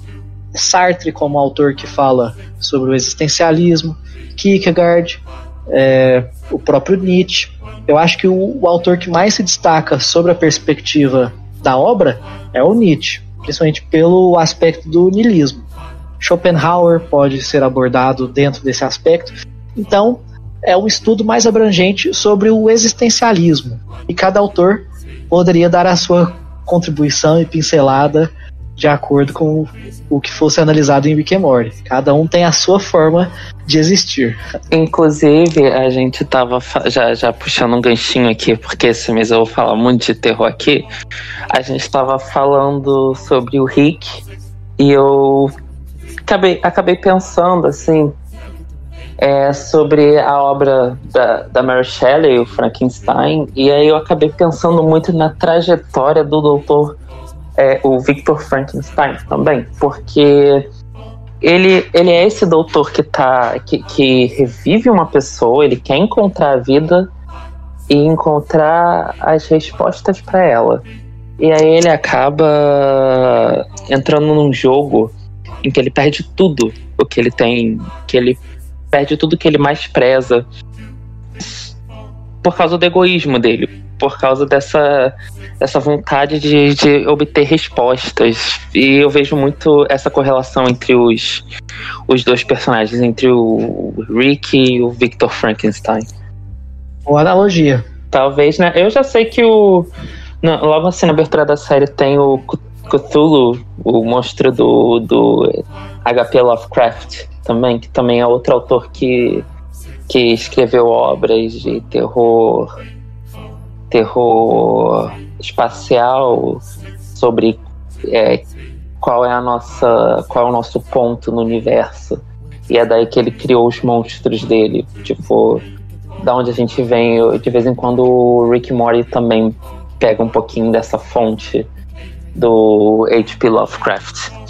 Sartre como autor que fala sobre o existencialismo, Kierkegaard, é, o próprio Nietzsche. Eu acho que o, o autor que mais se destaca sobre a perspectiva da obra é o Nietzsche principalmente pelo aspecto do niilismo. Schopenhauer pode ser abordado dentro desse aspecto. Então, é um estudo mais abrangente sobre o existencialismo. E cada autor poderia dar a sua contribuição e pincelada de acordo com o que fosse analisado em Rick and Morty. Cada um tem a sua forma de existir. Inclusive, a gente tava já, já puxando um ganchinho aqui, porque esse mês eu vou falar muito de terror aqui. A gente tava falando sobre o Rick e eu acabei, acabei pensando assim é, sobre a obra da, da Mary Shelley, o Frankenstein, e aí eu acabei pensando muito na trajetória do doutor é, o Victor Frankenstein também, porque ele, ele é esse doutor que tá que, que revive uma pessoa, ele quer encontrar a vida e encontrar as respostas para ela. E aí ele acaba entrando num jogo em que ele perde tudo o que ele tem, que ele perde tudo que ele mais preza por causa do egoísmo dele, por causa dessa, dessa vontade de, de obter respostas. E eu vejo muito essa correlação entre os, os dois personagens, entre o Rick e o Victor Frankenstein. Boa analogia. Talvez, né? Eu já sei que o. não, logo assim na abertura da série tem o Cthulhu, o monstro do, do HP Lovecraft também, que também é outro autor que, que escreveu obras de terror terror espacial sobre é, qual é a nossa qual é o nosso ponto no universo e é daí que ele criou os monstros dele tipo da onde a gente vem de vez em quando o Rick Morty também pega um pouquinho dessa fonte do H.P. Lovecraft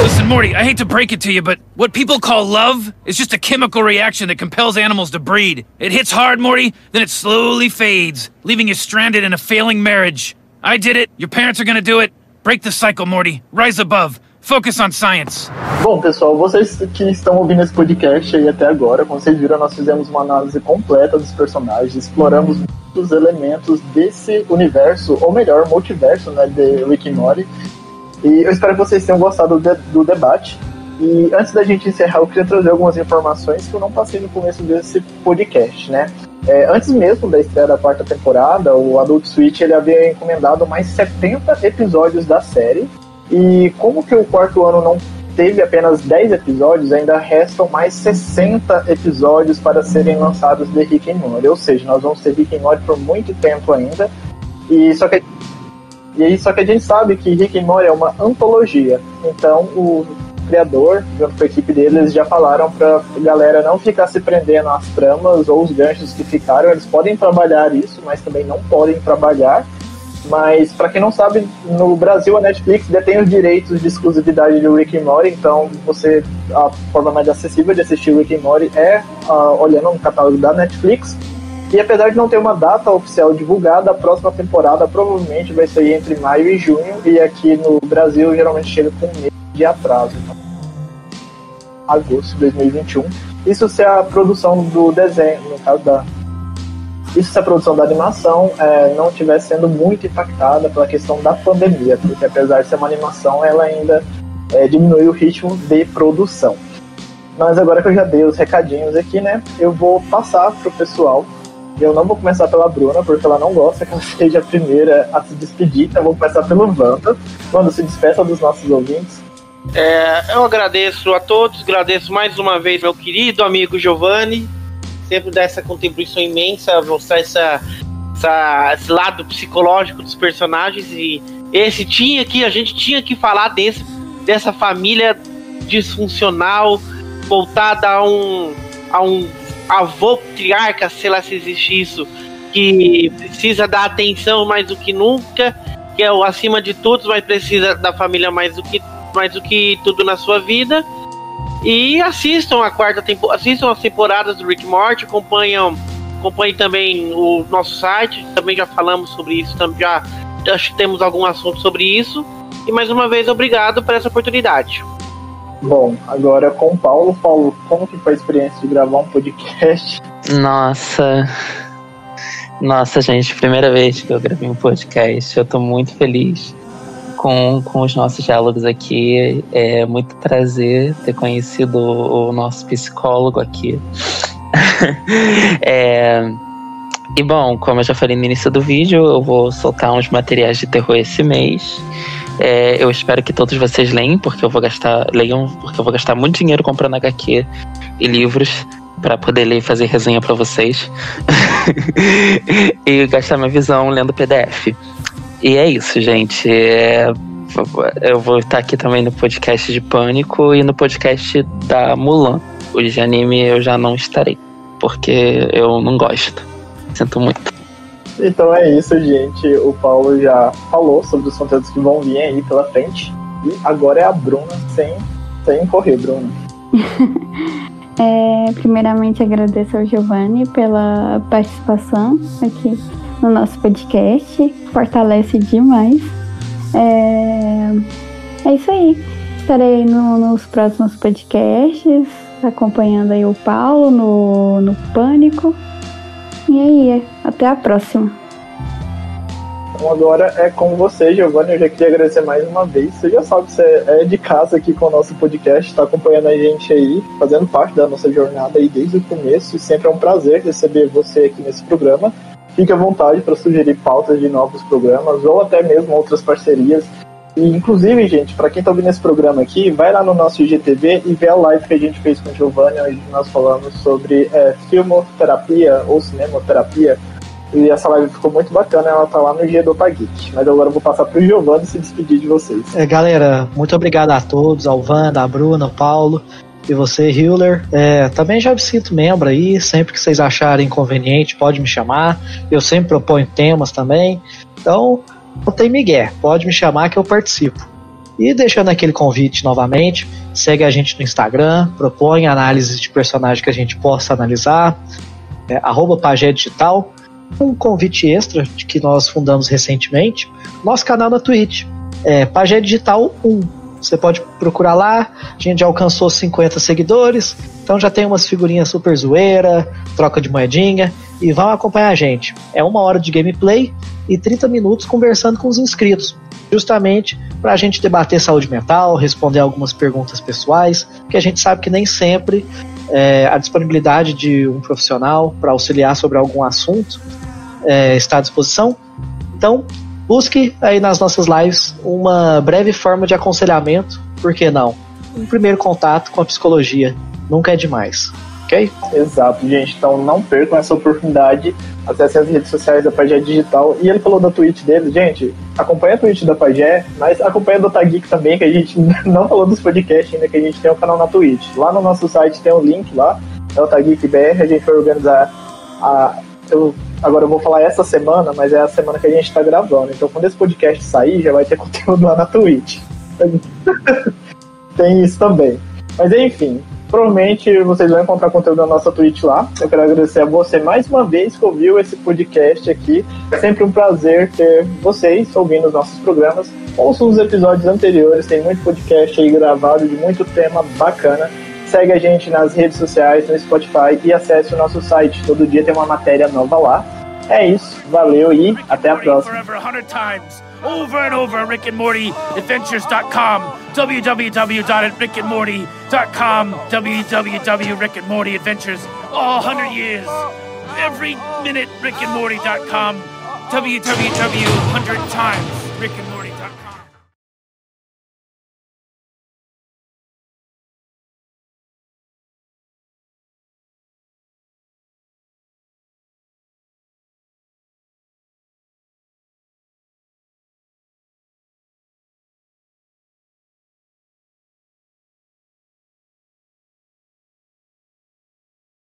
Listen, Morty, I hate to break it to you, but what people call love is just a chemical reaction that compels animals to breed. It hits hard, Morty, then it slowly fades, leaving you stranded in a failing marriage. I did it. Your parents are gonna do it. Break the cycle, Morty. Rise above. Focus on science. Bom, pessoal, vocês que estão ouvindo esse podcast aí até agora, como vocês viram, nós fizemos uma análise completa dos personagens, exploramos muitos elementos desse universo, ou melhor, multiverso, né, de Rick e Morty. E eu espero que vocês tenham gostado do, do debate. E antes da gente encerrar, eu queria trazer algumas informações que eu não passei no começo desse podcast, né? É, antes mesmo da estreia da quarta temporada, o Adult Switch ele havia encomendado mais 70 episódios da série. E como que o quarto ano não teve apenas 10 episódios, ainda restam mais 60 episódios para serem lançados de Rick and Morty. Ou seja, nós vamos ter Rick and Morty por muito tempo ainda. E só que e aí, só que a gente sabe que Rick and Morty é uma antologia. Então, o criador, junto com a equipe deles, já falaram pra galera não ficar se prendendo às tramas ou os ganchos que ficaram. Eles podem trabalhar isso, mas também não podem trabalhar. Mas, para quem não sabe, no Brasil a Netflix detém os direitos de exclusividade de Rick and Morty, então você a forma mais acessível de assistir Rick and Morty é uh, olhando no catálogo da Netflix. E apesar de não ter uma data oficial divulgada, a próxima temporada provavelmente vai sair entre maio e junho, e aqui no Brasil geralmente chega com um mês de atraso. Então, agosto de 2021. Isso se a produção do desenho, no caso da. Isso se a produção da animação é, não estiver sendo muito impactada pela questão da pandemia, porque apesar de ser uma animação, ela ainda é, diminui o ritmo de produção. Mas agora que eu já dei os recadinhos aqui, né, eu vou passar pro pessoal eu não vou começar pela Bruna, porque ela não gosta que ela (laughs) seja a primeira a se despedir, então eu vou começar pelo Wanda. Wanda, se despeça dos nossos ouvintes. É, eu agradeço a todos, agradeço mais uma vez meu querido amigo Giovanni, sempre dá essa contribuição imensa, mostrar essa, essa, esse lado psicológico dos personagens e esse tinha que, a gente tinha que falar desse, dessa família disfuncional, voltada a um, a um avô triarca, sei lá se existe isso, que precisa dar atenção mais do que nunca, que é o acima de tudo, mas precisa da família mais do que, mais do que tudo na sua vida. E assistam a quarta temporada, assistam as temporadas do Rick Morty, acompanham, acompanhem também o nosso site, também já falamos sobre isso, já, já temos algum assunto sobre isso. E mais uma vez, obrigado por essa oportunidade. Bom, agora com o Paulo. Paulo, como que foi a experiência de gravar um podcast? Nossa. Nossa, gente, primeira vez que eu gravei um podcast. Eu tô muito feliz com, com os nossos diálogos aqui. É muito prazer ter conhecido o, nosso psicólogo aqui. (laughs) é, e bom, como eu já falei no início do vídeo, eu vou soltar uns materiais de terror esse mês. É, eu espero que todos vocês leiam, porque eu vou gastar. Leiam, porque eu vou gastar muito dinheiro comprando HQ e livros para poder ler e fazer resenha para vocês. (laughs) e gastar minha visão lendo PDF. E é isso, gente. É, eu vou estar aqui também no podcast de Pânico e no podcast da Mulan. O de anime eu já não estarei, porque eu não gosto. Sinto muito. Então é isso, gente. O Paulo já falou sobre os conteúdos que vão vir aí pela frente. E agora é a Bruna sem, sem correr, Bruna. (laughs) É, primeiramente, agradeço ao Giovanni pela participação aqui no nosso podcast. Fortalece demais. É, é isso aí. Estarei no, nos próximos podcasts, acompanhando aí o Paulo no, no Pânico. E aí, até a próxima. Agora é com você, Giovanni. Eu já queria agradecer mais uma vez. Você já sabe que você é de casa aqui com o nosso podcast, está acompanhando a gente aí, fazendo parte da nossa jornada aí desde o começo. E sempre é um prazer receber você aqui nesse programa. Fique à vontade para sugerir pautas de novos programas ou até mesmo outras parcerias. E, inclusive, gente, para quem está ouvindo esse programa aqui, vai lá no nosso IGTV e vê a live que a gente fez com o Giovanni, onde nós falamos sobre é, filmoterapia ou cinemoterapia e essa live ficou muito bacana, ela tá lá no Dia do Otageek. Mas agora eu vou passar pro Giovanni se despedir de vocês. É, galera, muito obrigado a todos, ao Wanda, a Bruna, ao Paulo e você, Hiller. É, também já me sinto membro aí, sempre que vocês acharem conveniente, pode me chamar. Eu sempre proponho temas também. Então, não tem migué, pode me chamar que eu participo. E deixando aquele convite novamente, segue a gente no Instagram, propõe análises de personagem que a gente possa analisar, é, Pagé Digital um convite extra que nós fundamos recentemente, nosso canal na Twitch, é Pagé Digital 1. Você pode procurar lá, a gente já alcançou 50 seguidores, então já tem umas figurinhas super zoeira, troca de moedinha, e vão acompanhar a gente. É uma hora de gameplay e 30 minutos conversando com os inscritos, justamente para a gente debater saúde mental, responder algumas perguntas pessoais, que a gente sabe que nem sempre é, a disponibilidade de um profissional para auxiliar sobre algum assunto é, está à disposição. Então, busque aí nas nossas lives uma breve forma de aconselhamento, por que não? Um primeiro contato com a psicologia nunca é demais, ok? Exato, gente. Então não percam essa oportunidade. Acesse as redes sociais da Pagé Digital. E ele falou da Twitch dele. Gente, acompanha a Twitch da Pagé, mas acompanha do Tageek também, que a gente (laughs) não falou dos podcasts ainda, que a gente tem um canal na Twitch. Lá no nosso site tem um link lá, é o Tageek BR. A gente vai organizar a. Eu Agora eu vou falar essa semana, mas é a semana que a gente tá gravando. Então quando esse podcast sair, já vai ter (laughs) conteúdo lá na Twitch. Tem isso também. Mas enfim, provavelmente vocês vão encontrar conteúdo na nossa Twitch lá. Eu quero agradecer a você mais uma vez que ouviu esse podcast aqui. É sempre um prazer ter vocês ouvindo os nossos programas. Ouçam os episódios anteriores, tem muito podcast aí gravado de muito tema bacana. Segue a gente nas redes sociais, no Spotify e acesse o nosso site. Todo dia tem uma matéria nova lá. É isso, valeu e até a próxima. over and over Rick and Morty Adventures.com, www.rickandmorty.com, www.rickandmortyadventures, all 100 years, every minute, rickandmorty.com, www.100 times, Rick and Morty.